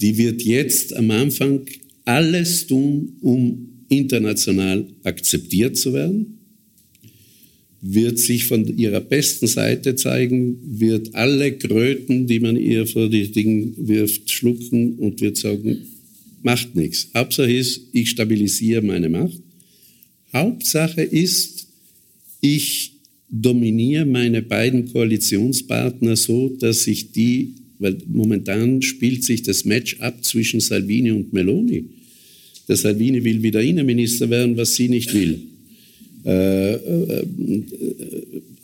Die wird jetzt am Anfang alles tun, um international akzeptiert zu werden, wird sich von ihrer besten Seite zeigen, wird alle Kröten, die man ihr vor die Dinge wirft, schlucken und wird sagen, macht nichts. Hauptsache ist, ich stabilisiere meine Macht. Hauptsache ist, ich dominiere meine beiden Koalitionspartner so, dass ich die, weil momentan spielt sich das Match ab zwischen Salvini und Meloni. Der Salvini will wieder Innenminister werden, was sie nicht will. Äh, äh,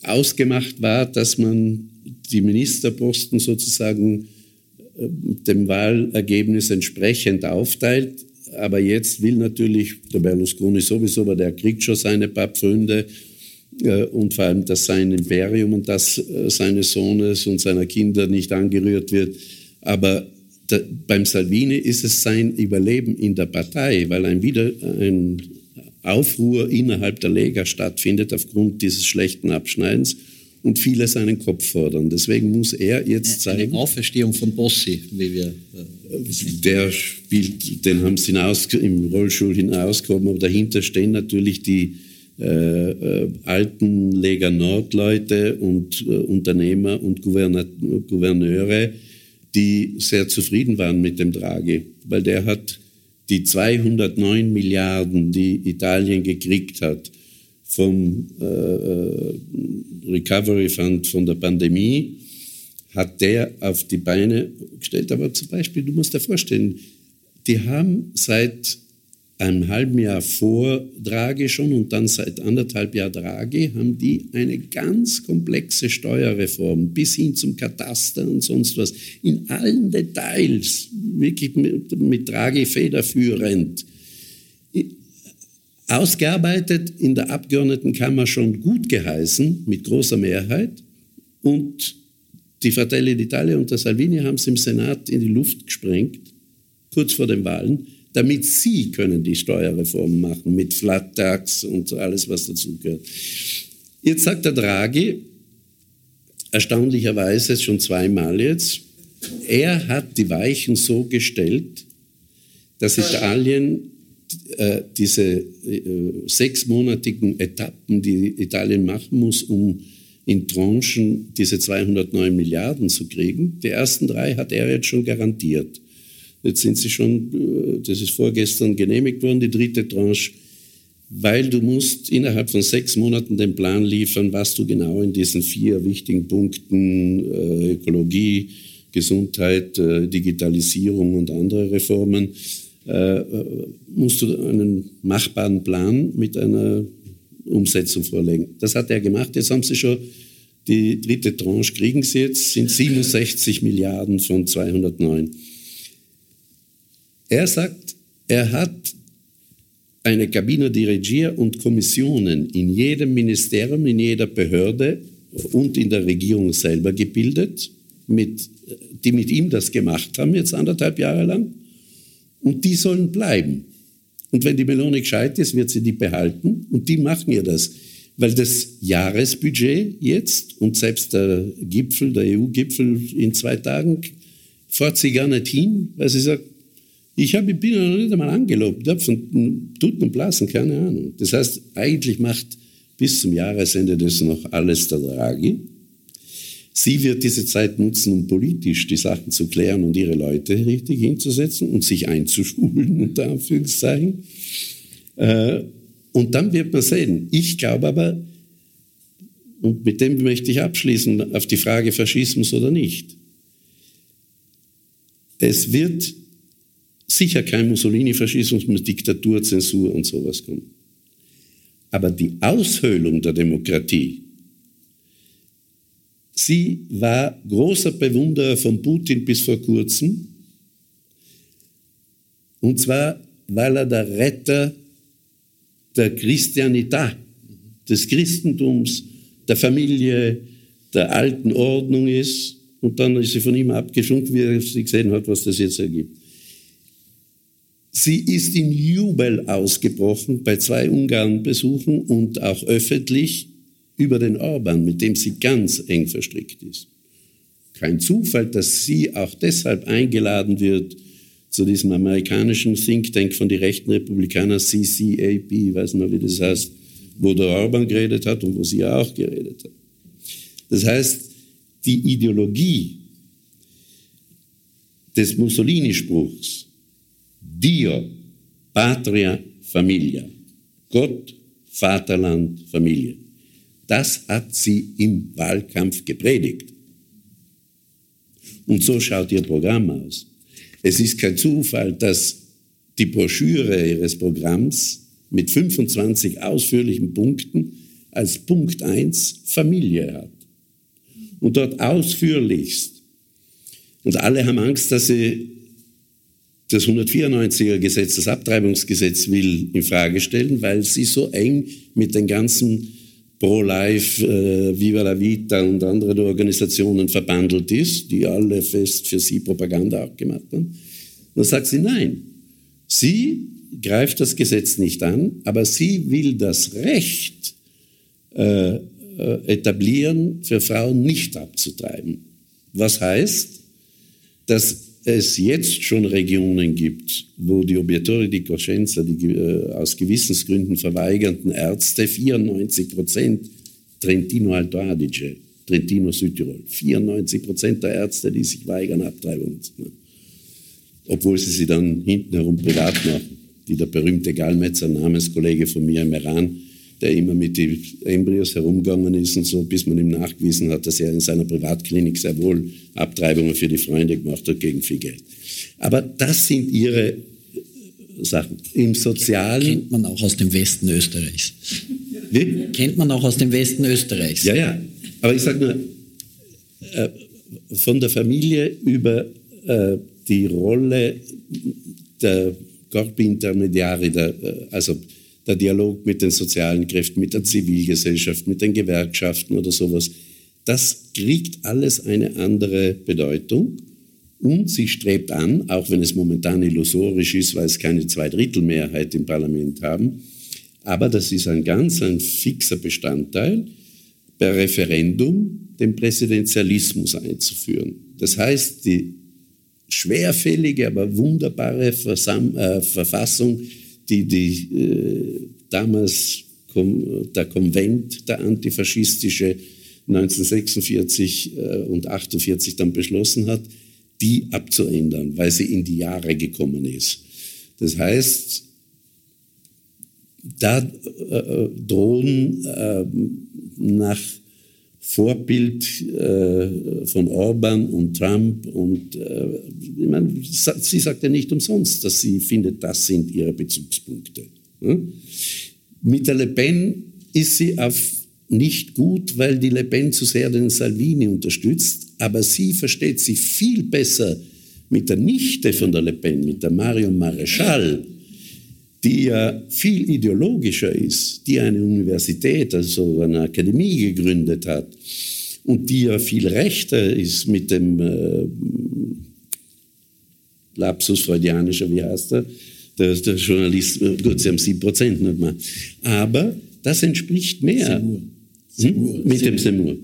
ausgemacht war, dass man die Ministerposten sozusagen dem Wahlergebnis entsprechend aufteilt. Aber jetzt will natürlich der Berlusconi sowieso, aber der kriegt schon seine paar Pfründe äh, und vor allem, dass sein Imperium und das äh, seines Sohnes und seiner Kinder nicht angerührt wird. Aber da, beim Salvini ist es sein Überleben in der Partei, weil ein wieder ein Aufruhr innerhalb der Lega stattfindet aufgrund dieses schlechten Abschneidens und viele seinen Kopf fordern. Deswegen muss er jetzt zeigen. Eine Auferstehung von Bossi, wie wir. Äh, der spielt, den haben sie hinaus, im Rollstuhl hinausgehoben, aber dahinter stehen natürlich die äh, äh, alten Lega Nord-Leute und äh, Unternehmer und Gouverna Gouverneure, die sehr zufrieden waren mit dem Draghi, weil der hat die 209 Milliarden, die Italien gekriegt hat, vom äh, äh, Recovery Fund von der Pandemie hat der auf die Beine gestellt. Aber zum Beispiel, du musst dir vorstellen, die haben seit einem halben Jahr vor Draghi schon und dann seit anderthalb Jahr Draghi haben die eine ganz komplexe Steuerreform bis hin zum Kataster und sonst was in allen Details wirklich mit, mit Draghi federführend ausgearbeitet, in der Abgeordnetenkammer schon gut geheißen, mit großer Mehrheit. Und die Fratelli d'Italia und der Salvini haben es im Senat in die Luft gesprengt, kurz vor den Wahlen, damit sie können die Steuerreform machen mit Flat Tax und alles, was dazugehört. Jetzt sagt der Draghi, erstaunlicherweise schon zweimal jetzt, er hat die Weichen so gestellt, dass Italien äh, diese äh, sechsmonatigen Etappen, die Italien machen muss, um in Tranchen diese 209 Milliarden zu kriegen. Die ersten drei hat er jetzt schon garantiert. Jetzt sind sie schon, äh, das ist vorgestern genehmigt worden, die dritte Tranche, weil du musst innerhalb von sechs Monaten den Plan liefern, was du genau in diesen vier wichtigen Punkten, Ökologie, Gesundheit, Digitalisierung und andere Reformen, äh, musst du einen machbaren Plan mit einer Umsetzung vorlegen. Das hat er gemacht. Jetzt haben sie schon die dritte Tranche, kriegen sie jetzt, sind 67 Milliarden von 209. Er sagt, er hat eine Cabina di Regia und Kommissionen in jedem Ministerium, in jeder Behörde und in der Regierung selber gebildet, mit, die mit ihm das gemacht haben, jetzt anderthalb Jahre lang. Und die sollen bleiben. Und wenn die Melone gescheit ist, wird sie die behalten und die machen ihr das. Weil das Jahresbudget jetzt und selbst der Gipfel, der EU-Gipfel in zwei Tagen, fährt sie gar nicht hin, weil sie sagt, ich, hab, ich bin ja noch nicht einmal angelobt, hab von Tuten und Blasen keine Ahnung. Das heißt, eigentlich macht bis zum Jahresende das noch alles der Draghi. Sie wird diese Zeit nutzen, um politisch die Sachen zu klären und ihre Leute richtig hinzusetzen und sich einzuschulen, unter Anführungszeichen. Äh, und dann wird man sehen. Ich glaube aber, und mit dem möchte ich abschließen, auf die Frage Faschismus oder nicht. Es wird sicher kein Mussolini-Faschismus mit Diktatur, Zensur und sowas kommen. Aber die Aushöhlung der Demokratie, sie war großer Bewunderer von Putin bis vor kurzem. Und zwar, weil er der Retter der Christianität, des Christentums, der Familie, der alten Ordnung ist. Und dann ist sie von ihm abgeschunken, wie er sie gesehen hat, was das jetzt ergibt. Sie ist in Jubel ausgebrochen bei zwei Ungarn-Besuchen und auch öffentlich über den Orban, mit dem sie ganz eng verstrickt ist. Kein Zufall, dass sie auch deshalb eingeladen wird zu diesem amerikanischen Think Tank von den rechten Republikanern, CCAP, ich weiß nicht, wie das heißt, wo der Orban geredet hat und wo sie auch geredet hat. Das heißt, die Ideologie des Mussolini-Spruchs, Dio, Patria, Familia. Gott, Vaterland, Familie. Das hat sie im Wahlkampf gepredigt. Und so schaut ihr Programm aus. Es ist kein Zufall, dass die Broschüre ihres Programms mit 25 ausführlichen Punkten als Punkt 1 Familie hat. Und dort ausführlichst. Und alle haben Angst, dass sie das 194er Gesetz, das Abtreibungsgesetz will in Frage stellen, weil sie so eng mit den ganzen Pro-Life, äh, Viva la Vita und anderen Organisationen verbandelt ist, die alle fest für sie Propaganda auch gemacht haben. Dann sagt sie nein. Sie greift das Gesetz nicht an, aber sie will das Recht äh, äh etablieren, für Frauen nicht abzutreiben. Was heißt, dass es jetzt schon Regionen gibt, wo die Obiettori di Coscienza, die äh, aus Gewissensgründen verweigernden Ärzte, 94 Prozent Trentino Alto Adige, Trentino Südtirol, 94 Prozent der Ärzte, die sich weigern, Abtreibungen zu machen. Obwohl sie sie dann hinten herum privat machen, wie der berühmte Gallmetzer, Namenskollege von mir im Iran, der immer mit den Embryos herumgegangen ist und so, bis man ihm nachgewiesen hat, dass er in seiner Privatklinik sehr wohl Abtreibungen für die Freunde gemacht hat gegen viel Geld. Aber das sind ihre Sachen. Im Sozialen. Kennt man auch aus dem Westen Österreichs. Wie? Kennt man auch aus dem Westen Österreichs. Ja, ja. Aber ich sage nur, äh, von der Familie über äh, die Rolle der Corpi Intermediari, der, äh, also der Dialog mit den sozialen Kräften, mit der Zivilgesellschaft, mit den Gewerkschaften oder sowas, das kriegt alles eine andere Bedeutung. Und sie strebt an, auch wenn es momentan illusorisch ist, weil es keine Zweidrittelmehrheit im Parlament haben, aber das ist ein ganz ein fixer Bestandteil, per Referendum den Präsidentialismus einzuführen. Das heißt, die schwerfällige, aber wunderbare Versam äh, Verfassung die, die äh, damals kom, der Konvent, der antifaschistische 1946 äh, und 48 dann beschlossen hat, die abzuändern, weil sie in die Jahre gekommen ist. Das heißt, da äh, drohen äh, nach Vorbild äh, von Orban und Trump. Und äh, ich meine, sie sagt ja nicht umsonst, dass sie findet, das sind ihre Bezugspunkte. Hm? Mit der Le Pen ist sie auf nicht gut, weil die Le Pen zu sehr den Salvini unterstützt, aber sie versteht sich viel besser mit der Nichte von der Le Pen, mit der Marion Maréchal, die ja viel ideologischer ist, die eine Universität, also eine Akademie gegründet hat und die ja viel rechter ist mit dem äh, Lapsus freudianischer, wie heißt er, Der, der Journalist, gut, sie haben sieben Prozent nicht mehr. Aber das entspricht mehr. Semur. Semur. Hm? Mit dem Semur.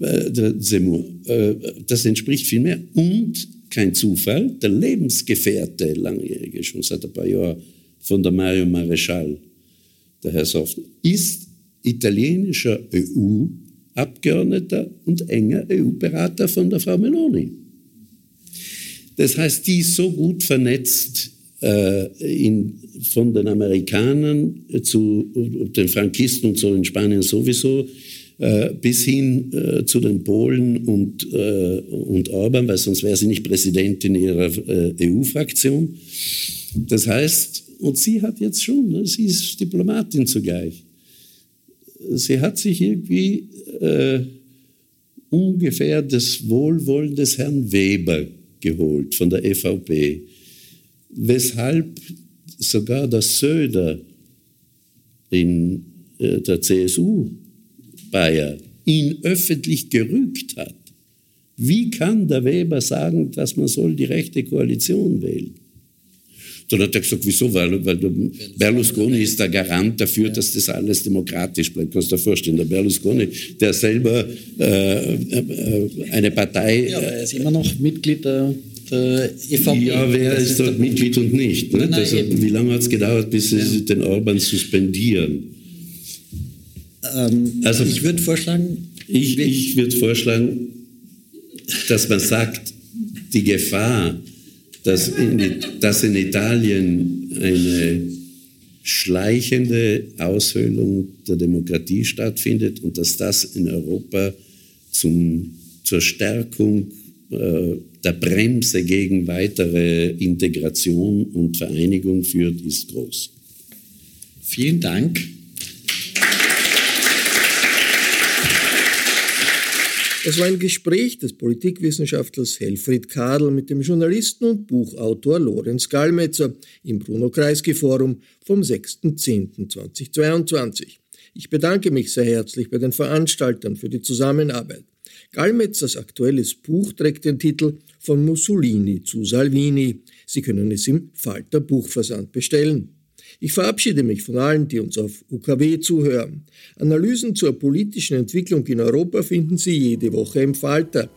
Äh, der Semur. Äh, das entspricht viel mehr. Und kein Zufall, der Lebensgefährte, langjährige, schon seit ein paar Jahren, von der Mario Mareschal, der Herr Soft, ist italienischer EU-Abgeordneter und enger EU-Berater von der Frau Meloni. Das heißt, die ist so gut vernetzt äh, in, von den Amerikanern zu den Frankisten und so in Spanien sowieso, äh, bis hin äh, zu den Polen und, äh, und Orban, weil sonst wäre sie nicht Präsidentin ihrer äh, EU-Fraktion. Das heißt, und sie hat jetzt schon, ne, sie ist Diplomatin zugleich. Sie hat sich irgendwie äh, ungefähr das Wohlwollen des Herrn Weber geholt von der EVP, weshalb sogar der Söder in äh, der CSU Bayer ihn öffentlich gerügt hat. Wie kann der Weber sagen, dass man soll die rechte Koalition wählen? Dann hat er gesagt, wieso? Weil, weil Berlusconi ist der Garant dafür, dass das alles demokratisch bleibt. Kannst du dir vorstellen, der Berlusconi, der selber äh, äh, eine Partei... Ja, er ist immer noch Mitglied der, EVP. Ja, wer ist, dort Mitglied und nicht? Ne? Nein, nein, also, wie lange hat es gedauert, bis sie ja. den Orban suspendieren? Ähm, also ich würde vorschlagen... Ich, ich würde vorschlagen, dass man sagt, die Gefahr, dass in, dass in Italien eine schleichende Aushöhlung der Demokratie stattfindet und dass das in Europa zum, zur Stärkung äh, der Bremse gegen weitere Integration und Vereinigung führt, ist groß. Vielen Dank. Das war ein Gespräch des Politikwissenschaftlers Helfried Kadel mit dem Journalisten und Buchautor Lorenz Gallmetzer im Bruno Kreisky Forum vom 6.10.2022. Ich bedanke mich sehr herzlich bei den Veranstaltern für die Zusammenarbeit. Gallmetzers aktuelles Buch trägt den Titel Von Mussolini zu Salvini. Sie können es im Falter Buchversand bestellen. Ich verabschiede mich von allen, die uns auf UKW zuhören. Analysen zur politischen Entwicklung in Europa finden Sie jede Woche im Falter.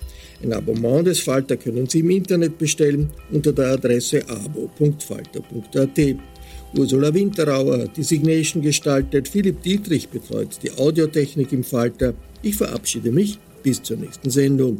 Ein Abonnement des Falter können Sie im Internet bestellen unter der Adresse abo.falter.at. Ursula Winterauer hat die Signation gestaltet, Philipp Dietrich betreut die Audiotechnik im Falter. Ich verabschiede mich bis zur nächsten Sendung.